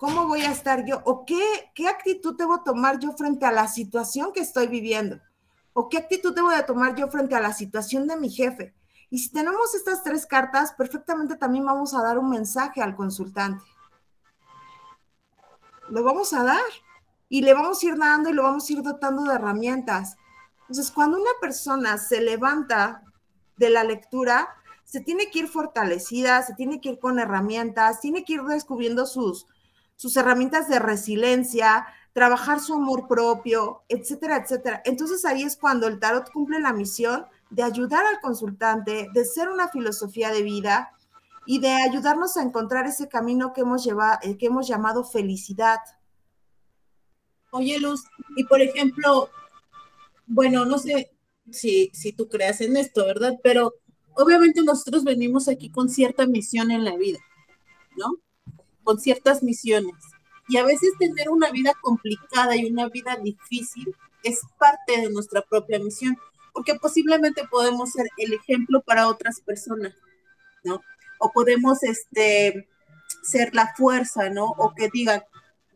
cómo voy a estar yo o qué, qué actitud debo tomar yo frente a la situación que estoy viviendo o qué actitud debo de tomar yo frente a la situación de mi jefe. Y si tenemos estas tres cartas, perfectamente también vamos a dar un mensaje al consultante. Lo vamos a dar y le vamos a ir dando y lo vamos a ir dotando de herramientas. Entonces, cuando una persona se levanta de la lectura, se tiene que ir fortalecida, se tiene que ir con herramientas, tiene que ir descubriendo sus, sus herramientas de resiliencia, trabajar su amor propio, etcétera, etcétera. Entonces ahí es cuando el tarot cumple la misión de ayudar al consultante, de ser una filosofía de vida y de ayudarnos a encontrar ese camino que hemos, llevado, eh, que hemos llamado felicidad. Oye, Luz, y por ejemplo, bueno, no sé, si, si tú creas en esto, ¿verdad? Pero obviamente nosotros venimos aquí con cierta misión en la vida, ¿no? Con ciertas misiones. Y a veces tener una vida complicada y una vida difícil es parte de nuestra propia misión, porque posiblemente podemos ser el ejemplo para otras personas, ¿no? O podemos este, ser la fuerza, ¿no? O que digan,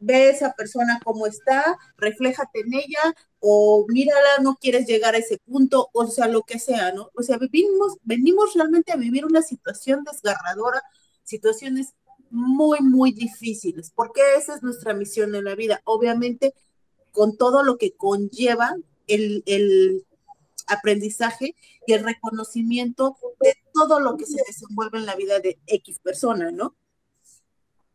ve esa persona como está, refléjate en ella, o mírala, no quieres llegar a ese punto, o sea, lo que sea, ¿no? O sea, vivimos, venimos realmente a vivir una situación desgarradora, situaciones muy, muy difíciles, porque esa es nuestra misión en la vida, obviamente con todo lo que conlleva el, el aprendizaje y el reconocimiento de todo lo que se desenvuelve en la vida de X persona, ¿no?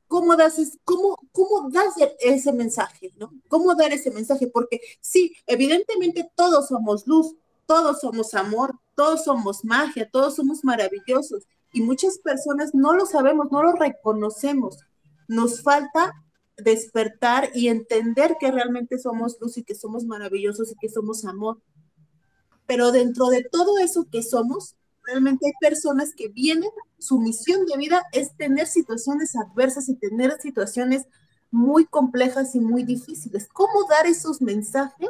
¿Cómo das, cómo, cómo das ese mensaje? ¿no? ¿Cómo dar ese mensaje? Porque sí, evidentemente todos somos luz, todos somos amor, todos somos magia, todos somos maravillosos y muchas personas no lo sabemos, no lo reconocemos. Nos falta despertar y entender que realmente somos luz y que somos maravillosos y que somos amor. Pero dentro de todo eso que somos, realmente hay personas que vienen, su misión de vida es tener situaciones adversas y tener situaciones muy complejas y muy difíciles. ¿Cómo dar esos mensajes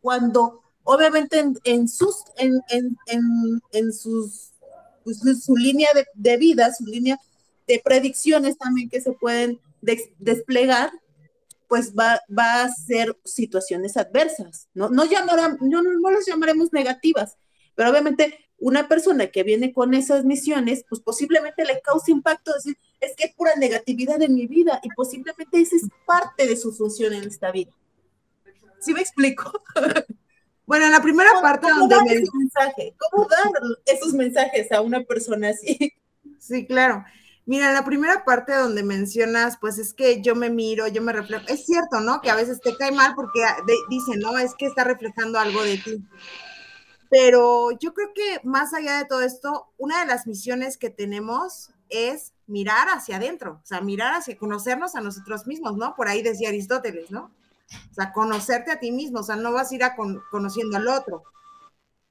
cuando obviamente en, sus, en, en, sus, pues, su línea de, vida, su línea de predicciones también que se pueden desplegar, pues va, va, a ser situaciones adversas, ¿no? No, llamarán, no, no las llamaremos negativas, pero obviamente una persona que viene con esas misiones, pues posiblemente le cause impacto, decir, es que hay pura negatividad en mi vida y posiblemente esa es parte de su función en esta vida. ¿Sí me explico? (laughs) Bueno, en la primera parte donde dar mensaje? ¿Cómo dar esos mensajes a una persona así? Sí, claro. Mira, en la primera parte donde mencionas, pues es que yo me miro, yo me reflejo. Es cierto, ¿no? Que a veces te cae mal porque dicen, no, es que está reflejando algo de ti. Pero yo creo que más allá de todo esto, una de las misiones que tenemos es mirar hacia adentro, o sea, mirar hacia conocernos a nosotros mismos, ¿no? Por ahí decía Aristóteles, ¿no? O sea, conocerte a ti mismo, o sea, no vas a ir a conociendo al otro.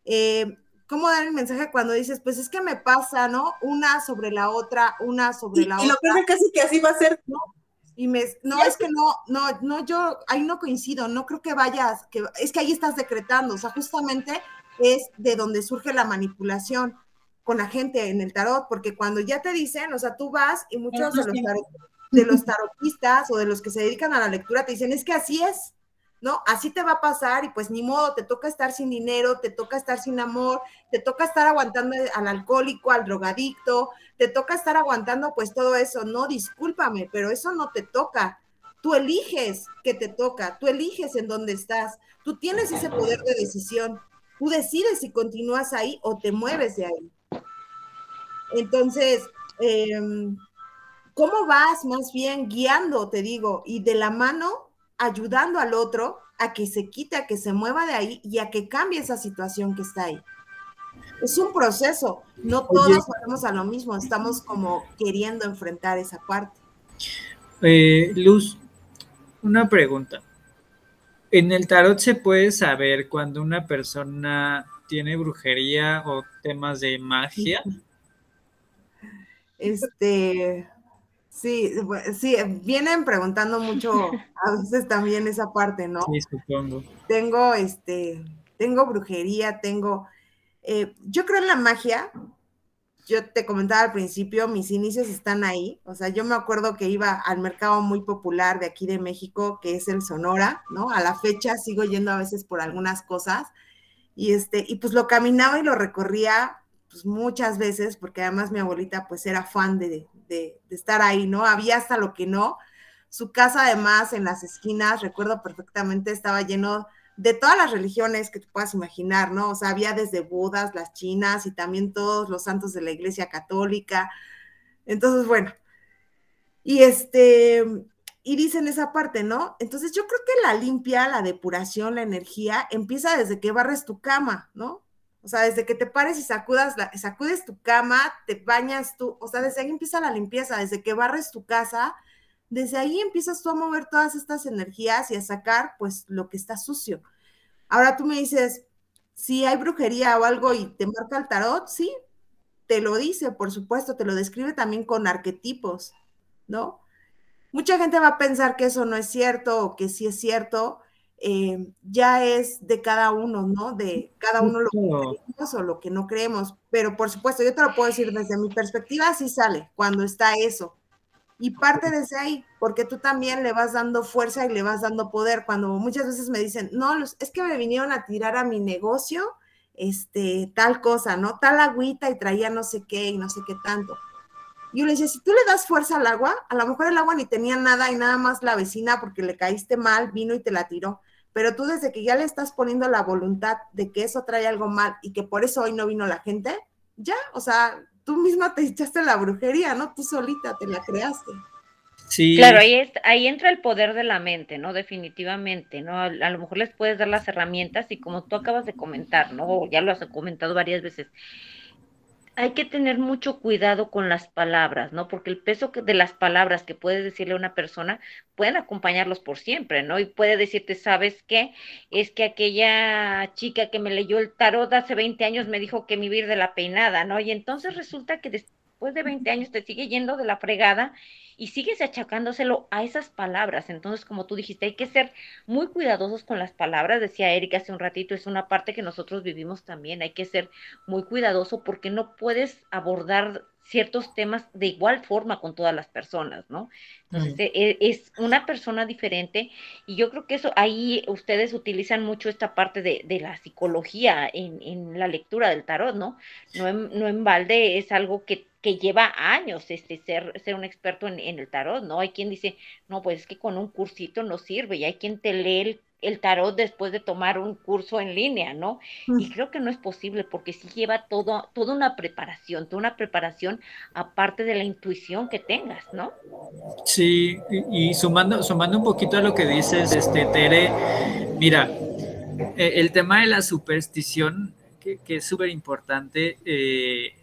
Eh, ¿Cómo dar el mensaje cuando dices, pues es que me pasa, ¿no? Una sobre la otra, una sobre la otra. Y lo peor es casi que así va a ser, ¿no? Y me, no, es que no, no, no, yo ahí no coincido, no creo que vayas, que es que ahí estás decretando, o sea, justamente es de donde surge la manipulación con la gente en el tarot, porque cuando ya te dicen, o sea, tú vas y muchos de los, de los (laughs) tarotistas o de los que se dedican a la lectura te dicen, es que así es, ¿no? Así te va a pasar y pues ni modo, te toca estar sin dinero, te toca estar sin amor, te toca estar aguantando al alcohólico, al drogadicto, te toca estar aguantando pues todo eso. No, discúlpame, pero eso no te toca. Tú eliges que te toca, tú eliges en dónde estás, tú tienes ese poder de decisión, tú decides si continúas ahí o te mueves de ahí. Entonces, em, ¿cómo vas más bien guiando, te digo, y de la mano ayudando al otro a que se quite, a que se mueva de ahí y a que cambie esa situación que está ahí. Es un proceso, no todos vamos a lo mismo, estamos como queriendo enfrentar esa parte. Eh, Luz, una pregunta. En el tarot se puede saber cuando una persona tiene brujería o temas de magia. Este, Sí, sí, vienen preguntando mucho (laughs) a veces también esa parte, ¿no? Sí, supongo. Tengo, este, tengo brujería, tengo, eh, yo creo en la magia. Yo te comentaba al principio, mis inicios están ahí. O sea, yo me acuerdo que iba al mercado muy popular de aquí de México, que es el Sonora, ¿no? A la fecha sigo yendo a veces por algunas cosas. Y este, y pues lo caminaba y lo recorría pues muchas veces, porque además mi abuelita pues era fan de, de, estar ahí, ¿no? Había hasta lo que no. Su casa además en las esquinas, recuerdo perfectamente, estaba lleno de todas las religiones que te puedas imaginar, ¿no? O sea, había desde Budas, las chinas y también todos los santos de la Iglesia Católica. Entonces, bueno, y este, y dicen esa parte, ¿no? Entonces yo creo que la limpia, la depuración, la energía empieza desde que barres tu cama, ¿no? O sea, desde que te pares y sacudas sacudes tu cama, te bañas tú, o sea, desde ahí empieza la limpieza, desde que barres tu casa, desde ahí empiezas tú a mover todas estas energías y a sacar pues lo que está sucio. Ahora tú me dices, si hay brujería o algo y te marca el tarot, sí, te lo dice, por supuesto, te lo describe también con arquetipos, ¿no? Mucha gente va a pensar que eso no es cierto o que sí es cierto, eh, ya es de cada uno, ¿no? De cada uno lo que creemos o lo que no creemos. Pero por supuesto, yo te lo puedo decir desde mi perspectiva, así sale cuando está eso. Y parte desde ahí, porque tú también le vas dando fuerza y le vas dando poder. Cuando muchas veces me dicen, no, es que me vinieron a tirar a mi negocio, este, tal cosa, ¿no? Tal agüita y traía no sé qué y no sé qué tanto. Y yo le decía, si tú le das fuerza al agua, a lo mejor el agua ni tenía nada y nada más la vecina porque le caíste mal, vino y te la tiró. Pero tú desde que ya le estás poniendo la voluntad de que eso trae algo mal y que por eso hoy no vino la gente, ya, o sea, tú misma te echaste la brujería, ¿no? Tú solita te la creaste. Sí. Claro, ahí, ahí entra el poder de la mente, ¿no? Definitivamente, ¿no? A, lo mejor les puedes dar las herramientas y como tú acabas de comentar, ¿no? Ya lo has comentado varias veces, hay que tener mucho cuidado con las palabras, ¿no? Porque el peso de las palabras que puedes decirle a una persona pueden acompañarlos por siempre, ¿no? Y puede decirte, ¿sabes qué? Es que aquella chica que me leyó el tarot hace 20 años me dijo que me iba de la peinada, ¿no? Y entonces resulta que después de 20 años te sigue yendo de la fregada y sigues achacándoselo a esas palabras. Entonces, como tú dijiste, hay que ser muy cuidadosos con las palabras. Decía Erika hace un ratito, es una parte que nosotros vivimos también. Hay que ser muy cuidadoso porque no puedes abordar ciertos temas de igual forma con todas las personas, ¿no? Entonces, e, es una persona diferente y yo creo que eso, ahí ustedes utilizan mucho esta parte de, de la psicología en, en, la lectura del tarot, ¿no? No en, no en balde es algo que que lleva años este, ser, ser un experto en, el tarot, ¿no? Hay quien dice, no, pues es que con un cursito no sirve, y hay quien te lee el, tarot después de tomar un curso en línea, ¿no? Y creo que no es posible porque sí lleva todo, toda una preparación, toda una preparación aparte de la intuición que tengas, ¿no? Sí, y, sumando, sumando un poquito a lo que dices, este, Tere, mira, e, el tema de la superstición, que, que es súper importante, eh,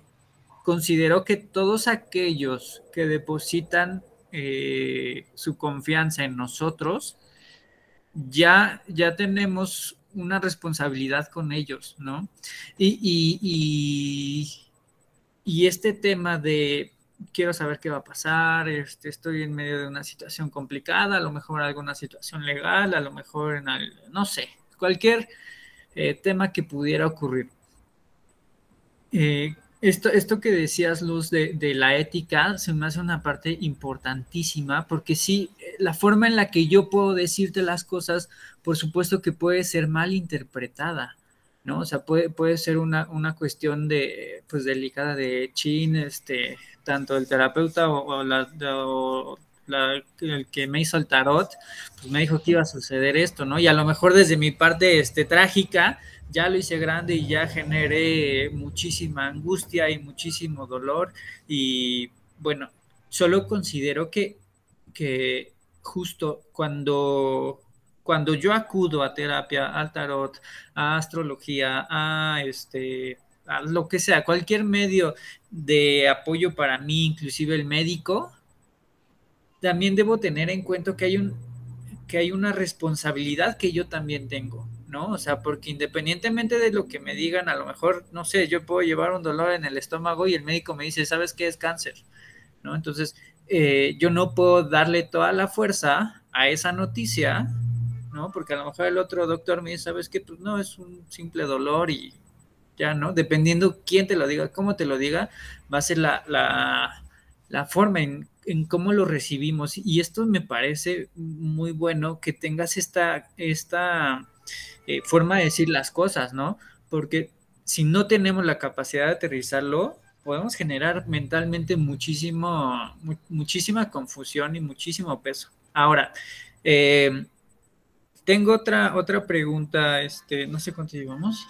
considero que todos aquellos que depositan eh, su confianza en nosotros, ya, ya tenemos una responsabilidad con ellos, ¿no? Y, y, y, este tema de quiero saber qué va a pasar, este, estoy en medio de una situación complicada, a lo mejor alguna situación legal, a lo mejor en, no sé, cualquier eh, tema que pudiera ocurrir. Eh, esto, esto que decías, Luz, de, de, la ética, se me hace una parte importantísima, porque sí, la forma en la que yo puedo decirte las cosas, por supuesto que puede ser mal interpretada. ¿no? O sea, puede, puede ser una, una cuestión de, pues, delicada de chin, este, tanto el terapeuta o, la, el que me hizo el tarot, pues me dijo que iba a suceder esto, ¿no? Y a lo mejor desde mi parte, este, trágica, ya lo hice grande y ya generé muchísima angustia y muchísimo dolor. Y, bueno, solo considero que, que justo cuando cuando yo acudo a terapia, al tarot, a astrología, a este, a lo que sea, cualquier medio de apoyo para mí, inclusive el médico, también debo tener en cuenta que hay un que hay una responsabilidad que yo también tengo, ¿no? O sea, porque independientemente de lo que me digan, a lo mejor, no sé, yo puedo llevar un dolor en el estómago y el médico me dice, ¿sabes qué es cáncer? ¿No? Entonces, eh, yo no puedo darle toda la fuerza a esa noticia ¿no? Porque a lo mejor el otro doctor me dice, ¿sabes qué? Pues no, es un simple dolor y ya, ¿no? Dependiendo quién te lo diga, cómo te lo diga, va a ser la, la, forma en, en, cómo lo recibimos. Y esto me parece muy bueno que tengas esta, esta eh, forma de decir las cosas, ¿no? Porque si no tenemos la capacidad de aterrizarlo, podemos generar mentalmente muchísimo, muchísima confusión y muchísimo peso. Ahora, eh, tengo otra, otra pregunta, este, no sé cuánto llevamos.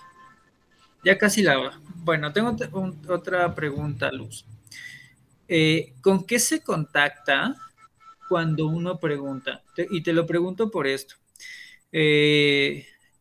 Ya casi la Bueno, tengo otra pregunta, Luz. Eh, ¿Con qué se contacta cuando uno pregunta? y te lo pregunto por esto.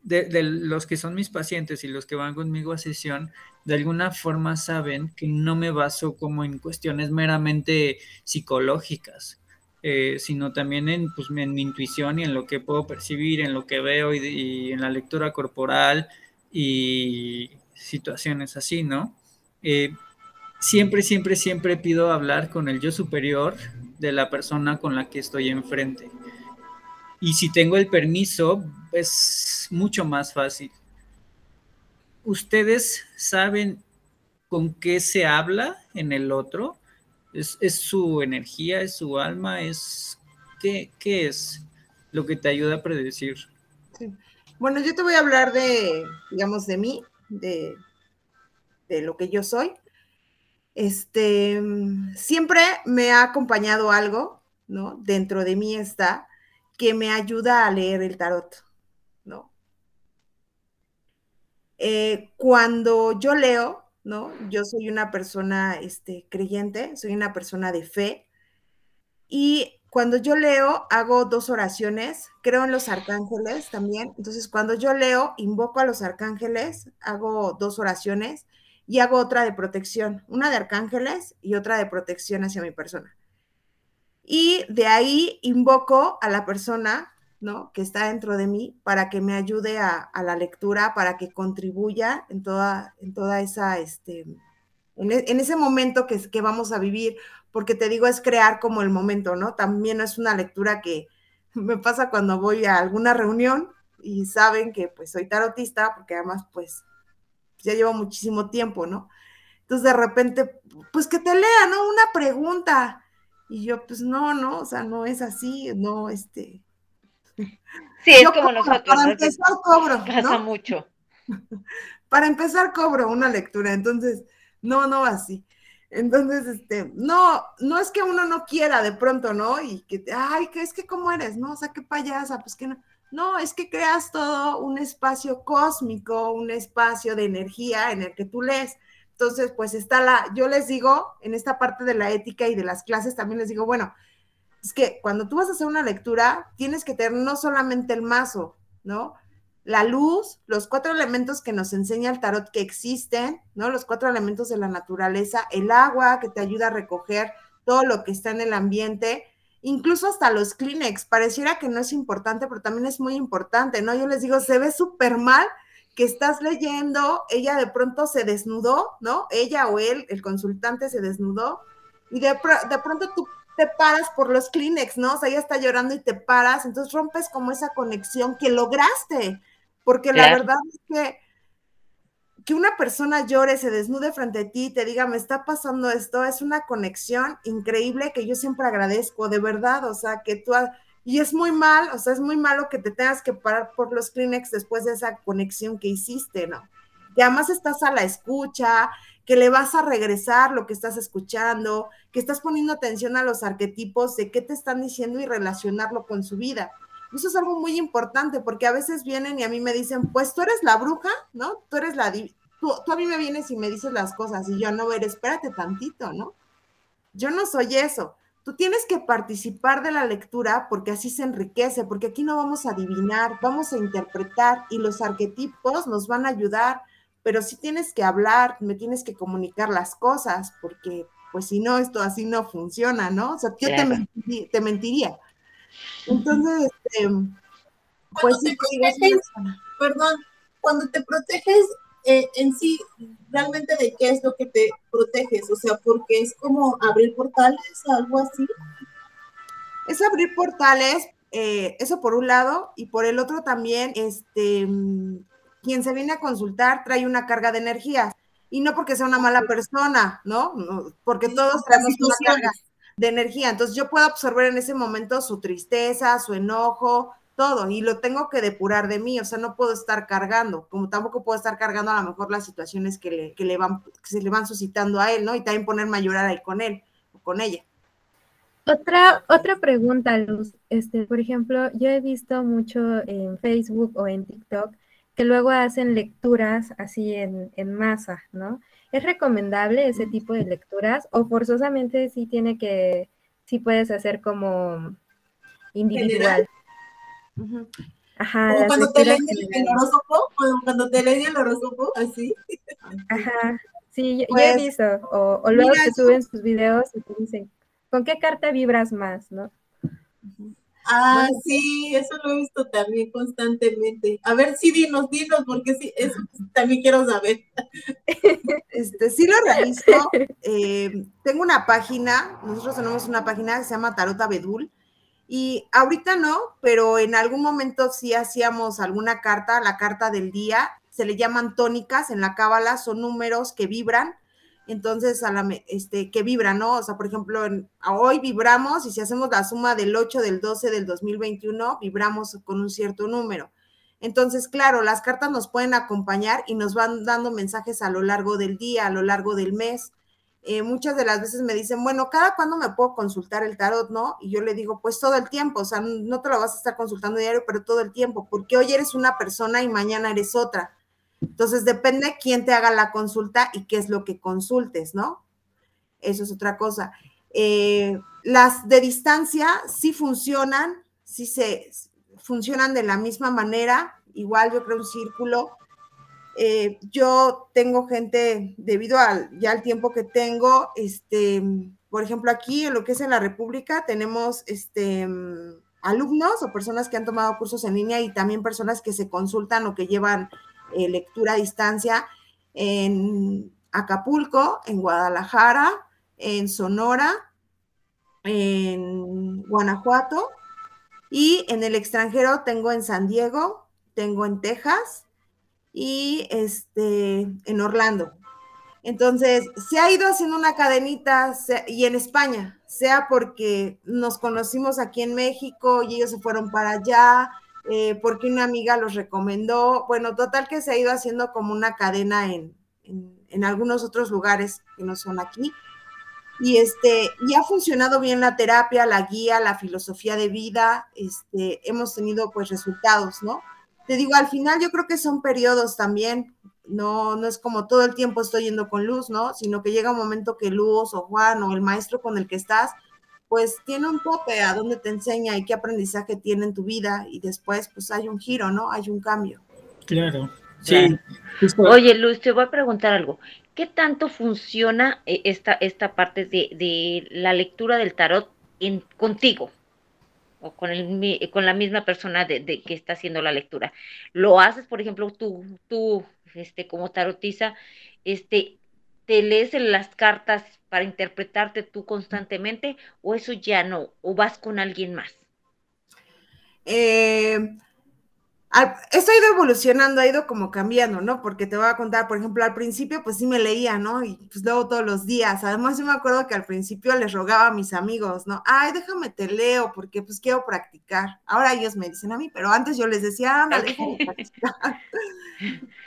De, los que son mis pacientes y los que van conmigo a sesión, de alguna forma saben que no me baso como en cuestiones meramente psicológicas. Eh, sino también en, pues, en, mi intuición y en lo que puedo percibir, en lo que veo y, en la lectura corporal y situaciones así, ¿no? Eh, siempre, siempre, siempre pido hablar con el yo superior de la persona con la que estoy enfrente. Y si tengo el permiso, es mucho más fácil. ¿Ustedes saben con qué se habla en el otro? ¿Es, su energía, es su alma? ¿Es qué, es lo que te ayuda a predecir? Bueno, yo te voy a hablar de, digamos, de mí, de, de lo que yo soy. Este, siempre me ha acompañado algo, ¿no? Dentro de mí está que me ayuda a leer el tarot, ¿no? Eh, cuando yo leo, ¿no? Yo soy una persona este, creyente, soy una persona de fe. Y cuando yo leo, hago dos oraciones, creo en los arcángeles también. Entonces, cuando yo leo, invoco a los arcángeles, hago dos oraciones y hago otra de protección, una de arcángeles y otra de protección hacia mi persona. Y de ahí invoco a la persona ¿no? Que está dentro de mí para que me ayude a, la lectura, para que contribuya en toda, en toda esa, este, en, e, ese momento que, que vamos a vivir, porque te digo, es crear como el momento, ¿no? También es una lectura que (laughs) me pasa cuando voy a alguna reunión y saben que pues soy tarotista, porque además pues ya llevo muchísimo tiempo, ¿no? Entonces de repente, pues que te lea, ¿no? Una pregunta. Y yo, pues no, no, o sea, no es así, no, este, Sí, es como nosotros. Para empezar cobro. Pasa mucho. (laughs) Para empezar cobro una lectura, entonces, no, no así. Entonces, este, no, no es que uno no quiera de pronto, ¿no? Y que, ay, que es que cómo eres, ¿no? O sea, qué payasa, pues que no. No, es que creas todo un espacio cósmico, un espacio de energía en el que tú lees. Entonces, pues está la, yo les digo, en esta parte de la ética y de las clases también les digo, bueno, es que cuando tú vas a hacer una lectura, tienes que tener no solamente el mazo, ¿no? La luz, los cuatro elementos que nos enseña el tarot que existen, ¿no? Los cuatro elementos de la naturaleza, el agua que te ayuda a recoger todo lo que está en el ambiente, incluso hasta los Kleenex, pareciera que no es importante, pero también es muy importante, ¿no? Yo les digo, se ve súper mal que estás leyendo, ella de pronto se desnudó, ¿no? Ella o él, el consultante se desnudó, y de, de pronto tú te paras por los Kleenex, ¿no? O sea, ella está llorando y te paras, entonces rompes como esa conexión que lograste, porque la verdad es que que una persona llore, se desnude frente a ti, te diga, me está pasando esto, es una conexión increíble que yo siempre agradezco, de verdad, o sea, que tú, y es muy mal, o sea, es muy malo que te tengas que parar por los Kleenex después de esa conexión que hiciste, ¿no? Que además estás a la escucha, que le vas a regresar lo que estás escuchando, que estás poniendo atención a los arquetipos de qué te están diciendo y relacionarlo con su vida. Eso es algo muy importante porque a veces vienen y a mí me dicen, pues tú eres la bruja, ¿no? Tú eres la... Tú, tú a mí me vienes y me dices las cosas y yo no, ver, espérate tantito, ¿no? Yo no soy eso. Tú tienes que participar de la lectura porque así se enriquece, porque aquí no vamos a adivinar, vamos a interpretar y los arquetipos nos van a ayudar pero sí tienes que hablar, me tienes que comunicar las cosas, porque pues si no, esto así no funciona, ¿no? O sea, yo te, mentiría, Entonces, este, pues sí, perdón, cuando te proteges eh, en sí, realmente de qué es lo que te proteges, o sea, porque es como abrir portales, algo así. Es abrir portales, eh, eso por un lado, y por el otro también, este, quien se viene a consultar trae una carga de energía y no porque sea una mala persona, ¿no? porque todos traemos una carga de energía. Entonces yo puedo absorber en ese momento su tristeza, su enojo, todo, y lo tengo que depurar de mí, o sea, no puedo estar cargando, como tampoco puedo estar cargando a lo mejor las situaciones que, le, que le van, que se le van suscitando a él, ¿no? Y también ponerme a llorar ahí con él o con ella. Otra, otra pregunta, Luz. Este, por ejemplo, yo he visto mucho en Facebook o en TikTok que luego hacen lecturas así en, masa, ¿no? ¿Es recomendable ese tipo de lecturas o forzosamente sí tiene que, sí puedes hacer como individual? Ajá. cuando te leen el, horóscopo, cuando te leen el horóscopo, así. Ajá. Sí, yo, he pues, visto. O, luego te suben sus videos y te dicen, ¿con qué carta vibras más, no? Ah, sí, eso lo he visto también constantemente. A ver, sí, dinos, dinos, porque sí, eso también quiero saber. (laughs) Este, sí lo realizo. Eh, tengo una página, nosotros tenemos una página que se llama Tarota Bedul, y ahorita no, pero en algún momento sí hacíamos alguna carta, la carta del día, se le llaman tónicas en la cábala, son números que vibran entonces a la, este, que vibra, ¿no? O sea, por ejemplo, hoy vibramos y si hacemos la suma del 8 del 12 del 2021, vibramos con un cierto número. Entonces, claro, las cartas nos pueden acompañar y nos van dando mensajes a lo largo del día, a lo largo del mes. Eh, muchas de las veces me dicen, bueno, ¿cada cuándo me puedo consultar el tarot, no? Y yo le digo, pues todo el tiempo, o sea, no te lo vas a estar consultando diario, pero todo el tiempo, porque hoy eres una persona y mañana eres otra. Entonces, depende quién te haga la consulta y qué es lo que consultes, ¿no? Eso es otra cosa. Eh, las de distancia sí funcionan, sí se funcionan de la misma manera, igual yo creo un círculo. Eh, yo tengo gente, debido al, ya tiempo que tengo, este, por ejemplo, aquí en lo que es en la República, tenemos este, alumnos o personas que han tomado cursos en línea y también personas que se consultan o que llevan eh, lectura a distancia en Acapulco, en Guadalajara, en Sonora, en Guanajuato y en el extranjero tengo en San Diego, tengo en Texas y este, en Orlando. Entonces, se ha ido haciendo una cadenita y en España, sea porque nos conocimos aquí en México y ellos se fueron para allá, eh, porque una amiga los recomendó. Bueno, total que se ha ido haciendo como una cadena en, en, algunos otros lugares que no son aquí. Y, este, y ha funcionado bien la terapia, la guía, la filosofía de vida. Este, hemos tenido pues resultados, ¿no? Te digo, al final yo creo que son periodos también. No, no es como todo el tiempo estoy yendo con luz, ¿no? Sino que llega un momento que Luz o Juan o el maestro con el que estás pues tiene un tope a dónde te enseña y qué aprendizaje tiene en tu vida y después pues hay un giro, ¿no? Hay un cambio. Claro. Sí. Oye, Luz, te voy a preguntar algo. ¿Qué tanto funciona eh, esta, esta parte de, la lectura del tarot en, contigo? O con, el, con la misma persona de, que está haciendo la lectura. Lo haces, por ejemplo, tú, tú este, como tarotiza, este, te lees las cartas para interpretarte tú constantemente o eso ya no, o vas con alguien más? Eh, esto ha ido evolucionando, ha ido como cambiando, ¿no? Porque te voy a contar, por ejemplo, al principio pues sí me leía, ¿no? Y pues luego todos los días. Además yo me acuerdo que al principio les rogaba a mis amigos, ¿no? Ay, déjame te leo porque pues quiero practicar. Ahora ellos me dicen a mí, pero antes yo les decía, anda, déjame practicar.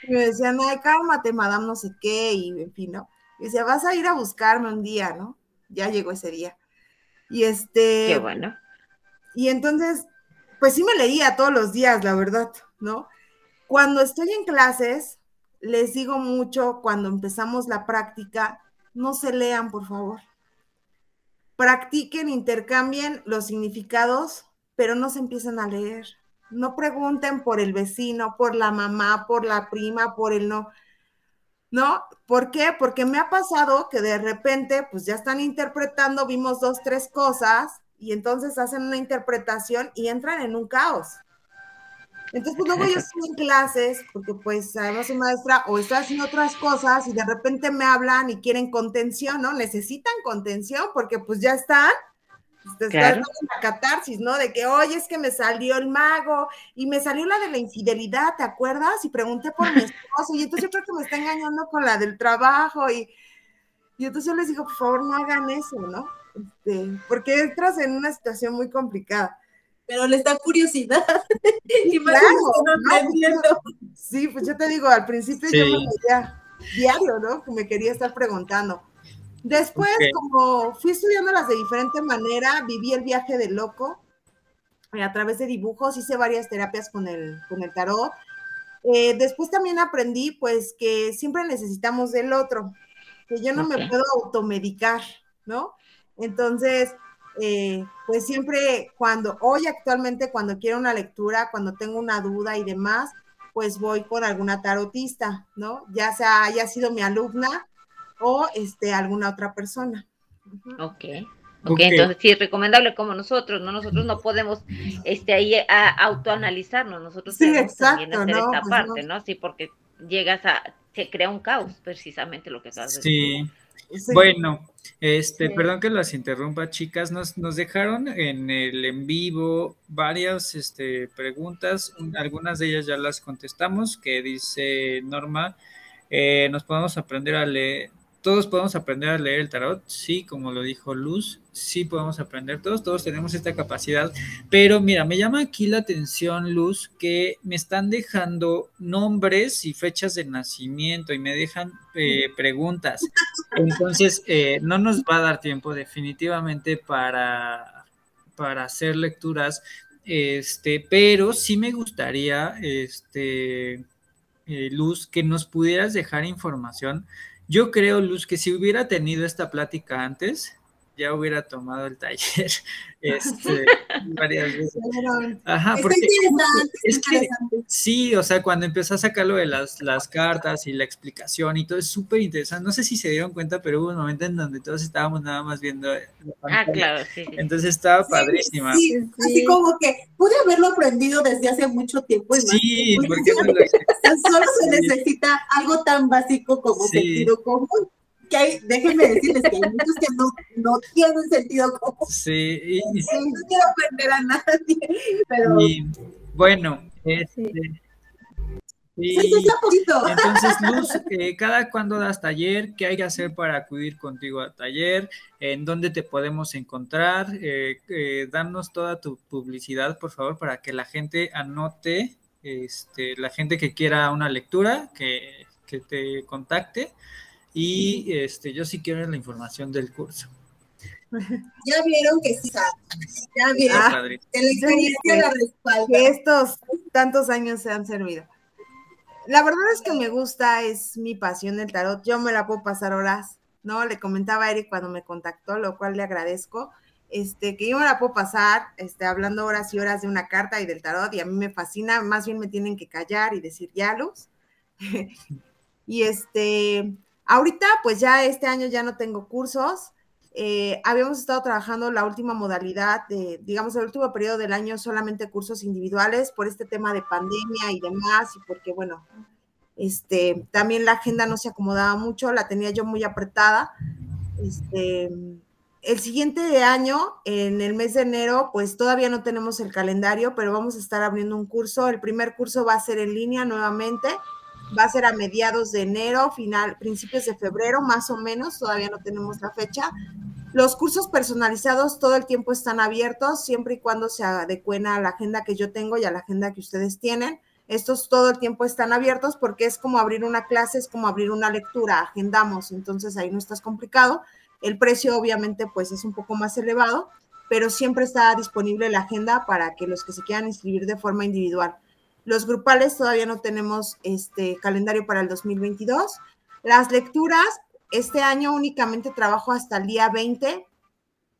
y me decían, ay, cálmate, madame, no sé qué, y en fin, ¿no? Y decía, vas a ir a buscarme un día, ¿no? Ya llegó ese día. Y este... Qué bueno. Y entonces pues sí me leía todos los días, la verdad, ¿no? Cuando estoy en clases, les digo mucho, cuando empezamos la práctica, no se lean, por favor. Practiquen, intercambien los significados, pero no se empiecen a leer. No pregunten por el vecino, por la mamá, por la prima, por el no. ¿No? ¿Por qué? Porque me ha pasado que de repente, pues ya están interpretando, vimos dos, tres cosas, y entonces hacen una interpretación y entran en un caos. Entonces, pues luego yo estoy en clases, porque pues además soy maestra, o estoy haciendo otras cosas y de repente me hablan y quieren contención, ¿no? Necesitan contención porque pues ya están, están en la catarsis, ¿no? De que, oye, es que me salió el mago y me salió la de la infidelidad, ¿te acuerdas? Y pregunté por mi esposo y entonces yo creo que me está engañando con la del trabajo y, y entonces yo les digo, por favor, no hagan eso, ¿no? Este, porque entras en una situación muy complicada. Pero les da curiosidad. (laughs) y claro, sí, pues yo te digo, al principio yo me veía diario, ¿no? Que me quería estar preguntando. Después, como fui estudiándolas de diferente manera, viví el viaje de loco eh, a través de dibujos, hice varias terapias con el, con el tarot. Eh, después también aprendí, pues, que siempre necesitamos del otro, que yo no me puedo automedicar, ¿no? Entonces, eh, pues siempre cuando, hoy actualmente cuando quiero una lectura, cuando tengo una duda y demás, pues voy con alguna tarotista, ¿no? Ya sea haya sido mi alumna o este, alguna otra persona. Ok. Ok, entonces sí es recomendable como nosotros, ¿no? Nosotros no podemos este, ahí a, autoanalizarnos, nosotros sí, tenemos exacto, también hacer esta pues parte, no. Sí, porque llegas a, se crea un caos, precisamente lo que estás Sí. Bueno, este, perdón que las interrumpa, chicas. Nos, nos dejaron en el en vivo varias este, preguntas. Algunas de ellas ya las contestamos. Que dice Norma, eh, nos podemos aprender a leer, todos podemos aprender a leer el tarot, sí, como lo dijo Luz, sí podemos aprender todos, todos tenemos esta capacidad, pero mira, me llama aquí la atención, Luz, que me están dejando nombres y fechas de nacimiento y me dejan eh, preguntas. Entonces, eh, no nos va a dar tiempo definitivamente para, para hacer lecturas, este, pero sí me gustaría, este, eh, Luz, que nos pudieras dejar información yo creo, Luz, que si hubiera tenido esta plática antes, ya hubiera tomado el taller (laughs) este, (laughs) varias veces. Ajá, porque es que sí, o sea, cuando empezó a sacar lo de las, las cartas y la explicación y todo es súper interesante. No sé si se dieron cuenta, pero hubo un momento en donde todos estábamos nada más viendo. Ah, claro, sí. Entonces estaba padrísima. Sí, así como que pude haberlo aprendido desde hace mucho tiempo. Y sí, porque, (laughs) solo se necesita algo tan básico como sentido común que hay, déjenme decirles que hay muchos que no, no tienen sentido común. Sí, y, no quiero ofender a nadie, pero... Y, bueno, este... Sí. entonces, Luz, eh, ¿cada cuándo das taller? ¿Qué hay que hacer para acudir contigo a taller? ¿En dónde te podemos encontrar? Eh, eh, danos toda tu publicidad, por favor, para que la gente anote, este, la gente que quiera una lectura, que, que te contacte y este, yo sí quiero la información del curso. Ya vieron que sí, ya vieron ah, que la experiencia la respalda. Que estos tantos años se han servido. La verdad es que me gusta, es mi pasión el tarot. Yo me la puedo pasar horas, ¿no? Le comentaba a Eric cuando me contactó, lo cual le agradezco. Este, que yo me la puedo pasar este, hablando horas y horas de una carta y del tarot, y a mí me fascina, más bien me tienen que callar y decir ya, Luz. (laughs) y este, Ahorita, pues ya este año ya no tengo cursos. Eh, habíamos estado trabajando la última modalidad digamos, el último periodo del año solamente cursos individuales por este tema de pandemia y demás, y porque, bueno, Este, también la agenda no se acomodaba mucho, la tenía yo muy apretada. Este, el siguiente año, en el mes de enero, pues todavía no tenemos el calendario, pero vamos a estar abriendo un curso. El primer curso va a ser en línea nuevamente. Va a ser a mediados de enero, final, principios de febrero, más o menos. Todavía no tenemos la fecha. Los cursos personalizados todo el tiempo están abiertos, siempre y cuando se adecuen a la agenda que yo tengo y a la agenda que ustedes tienen. Estos todo el tiempo están abiertos porque es como abrir una clase, es como abrir una lectura, agendamos, entonces ahí no estás complicado. El precio obviamente pues es un poco más elevado, pero siempre está disponible la agenda para que los que se quieran inscribir de forma individual. Los grupales todavía no tenemos este calendario para el 2022. Las lecturas, este año únicamente trabajo hasta el día 20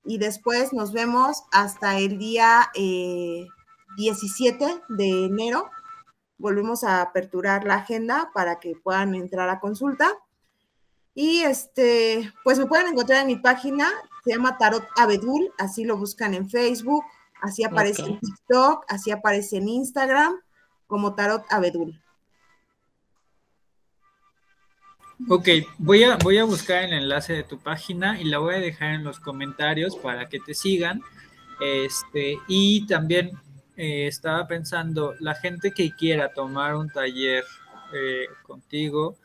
y después nos vemos hasta el día 17 eh, de enero volvemos a aperturar la agenda para que puedan entrar a consulta. Y este, pues me pueden encontrar en mi página, se llama Tarot Abedul, así lo buscan en Facebook, así aparece en TikTok, así aparece en Instagram, como Tarot Abedul. Ok, voy a, voy a buscar el enlace de tu página y la voy a dejar en los comentarios para que te sigan. Este, y también eh, estaba pensando, la gente que quiera tomar un taller eh, contigo,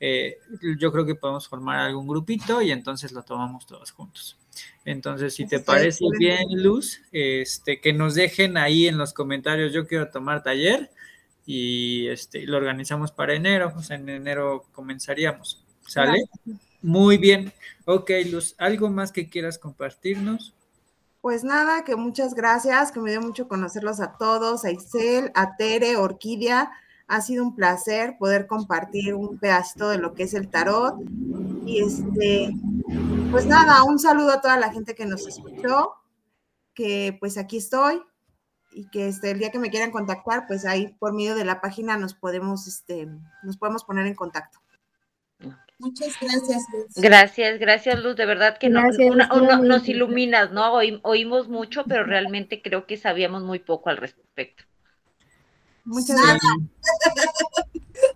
eh, yo creo que podemos formar algún grupito y entonces lo tomamos todos juntos. Entonces, si te parece bien, Luz, este, que nos dejen ahí en los comentarios, yo quiero tomar taller y este, lo organizamos para enero, pues en enero comenzaríamos. ¿Sale? Muy bien. Ok, Luz, ¿algo más que quieras compartirnos? Pues nada, que muchas gracias, que me dio mucho conocerlos a todos, a Isel, a Tere, Orquídea. Ha sido un placer poder compartir un pedacito de lo que es el tarot. Y este, pues nada, un saludo a toda la gente que nos escuchó, que pues aquí estoy y que este, el día que me quieran contactar, pues ahí por medio de la página nos podemos, este, nos podemos poner en contacto. Muchas gracias, Luz. Gracias, gracias, Luz. De verdad que nos iluminas, ¿no? oímos mucho, pero realmente creo que sabíamos muy poco al respecto. Muchas gracias.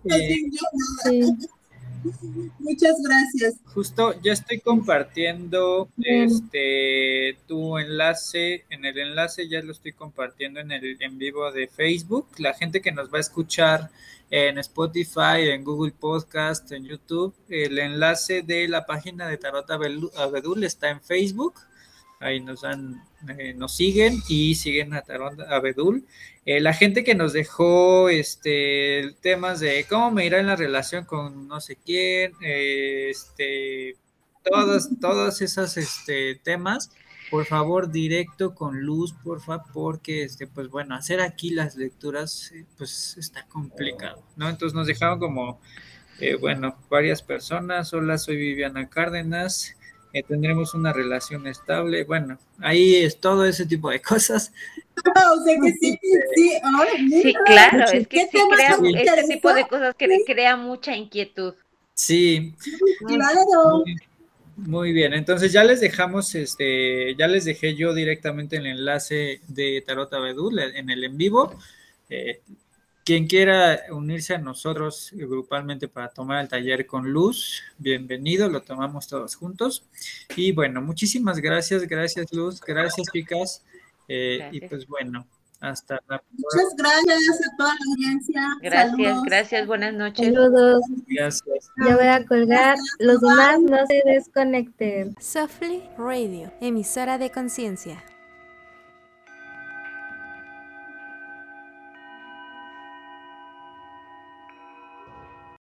(laughs) Muchas gracias. Justo ya estoy compartiendo este tu enlace, en el enlace ya lo estoy compartiendo en el en vivo de Facebook. La gente que nos va a escuchar en Spotify, en Google Podcast, en YouTube, el enlace de la página de Tarot Abedul está en Facebook. Ahí nos dan, eh, nos siguen y siguen a Tarot Abedul. Eh, la gente que nos dejó este, temas de cómo me irá en la relación con no sé quién, eh, este, todos, todos esos este, temas, por favor, directo con luz, porfa, porque, este, pues bueno, hacer aquí las lecturas, eh, pues está complicado, ¿no? Entonces nos dejaron como, bueno, varias personas. Hola, soy Viviana Cárdenas tendremos una relación estable. Bueno, ahí es todo ese tipo de cosas. (laughs) o sea que sí, sí, sí claro, es que sí crea, este tipo de cosas que crea mucha inquietud. Sí. Claro. Muy, bien, entonces ya les dejamos, este, ya les dejé yo directamente el enlace de Tarot Abedul en el en vivo. Eh, quien quiera unirse a nosotros grupalmente para tomar el taller con Luz, bienvenido, lo tomamos todos juntos. Y bueno, muchísimas gracias, gracias Luz, gracias Picas. Eh, y pues bueno, hasta la próxima. Muchas gracias a toda la audiencia. Gracias, gracias, buenas noches. Saludos. Gracias. Yo voy a colgar, los demás no se desconecten. Softly Radio, emisora de conciencia.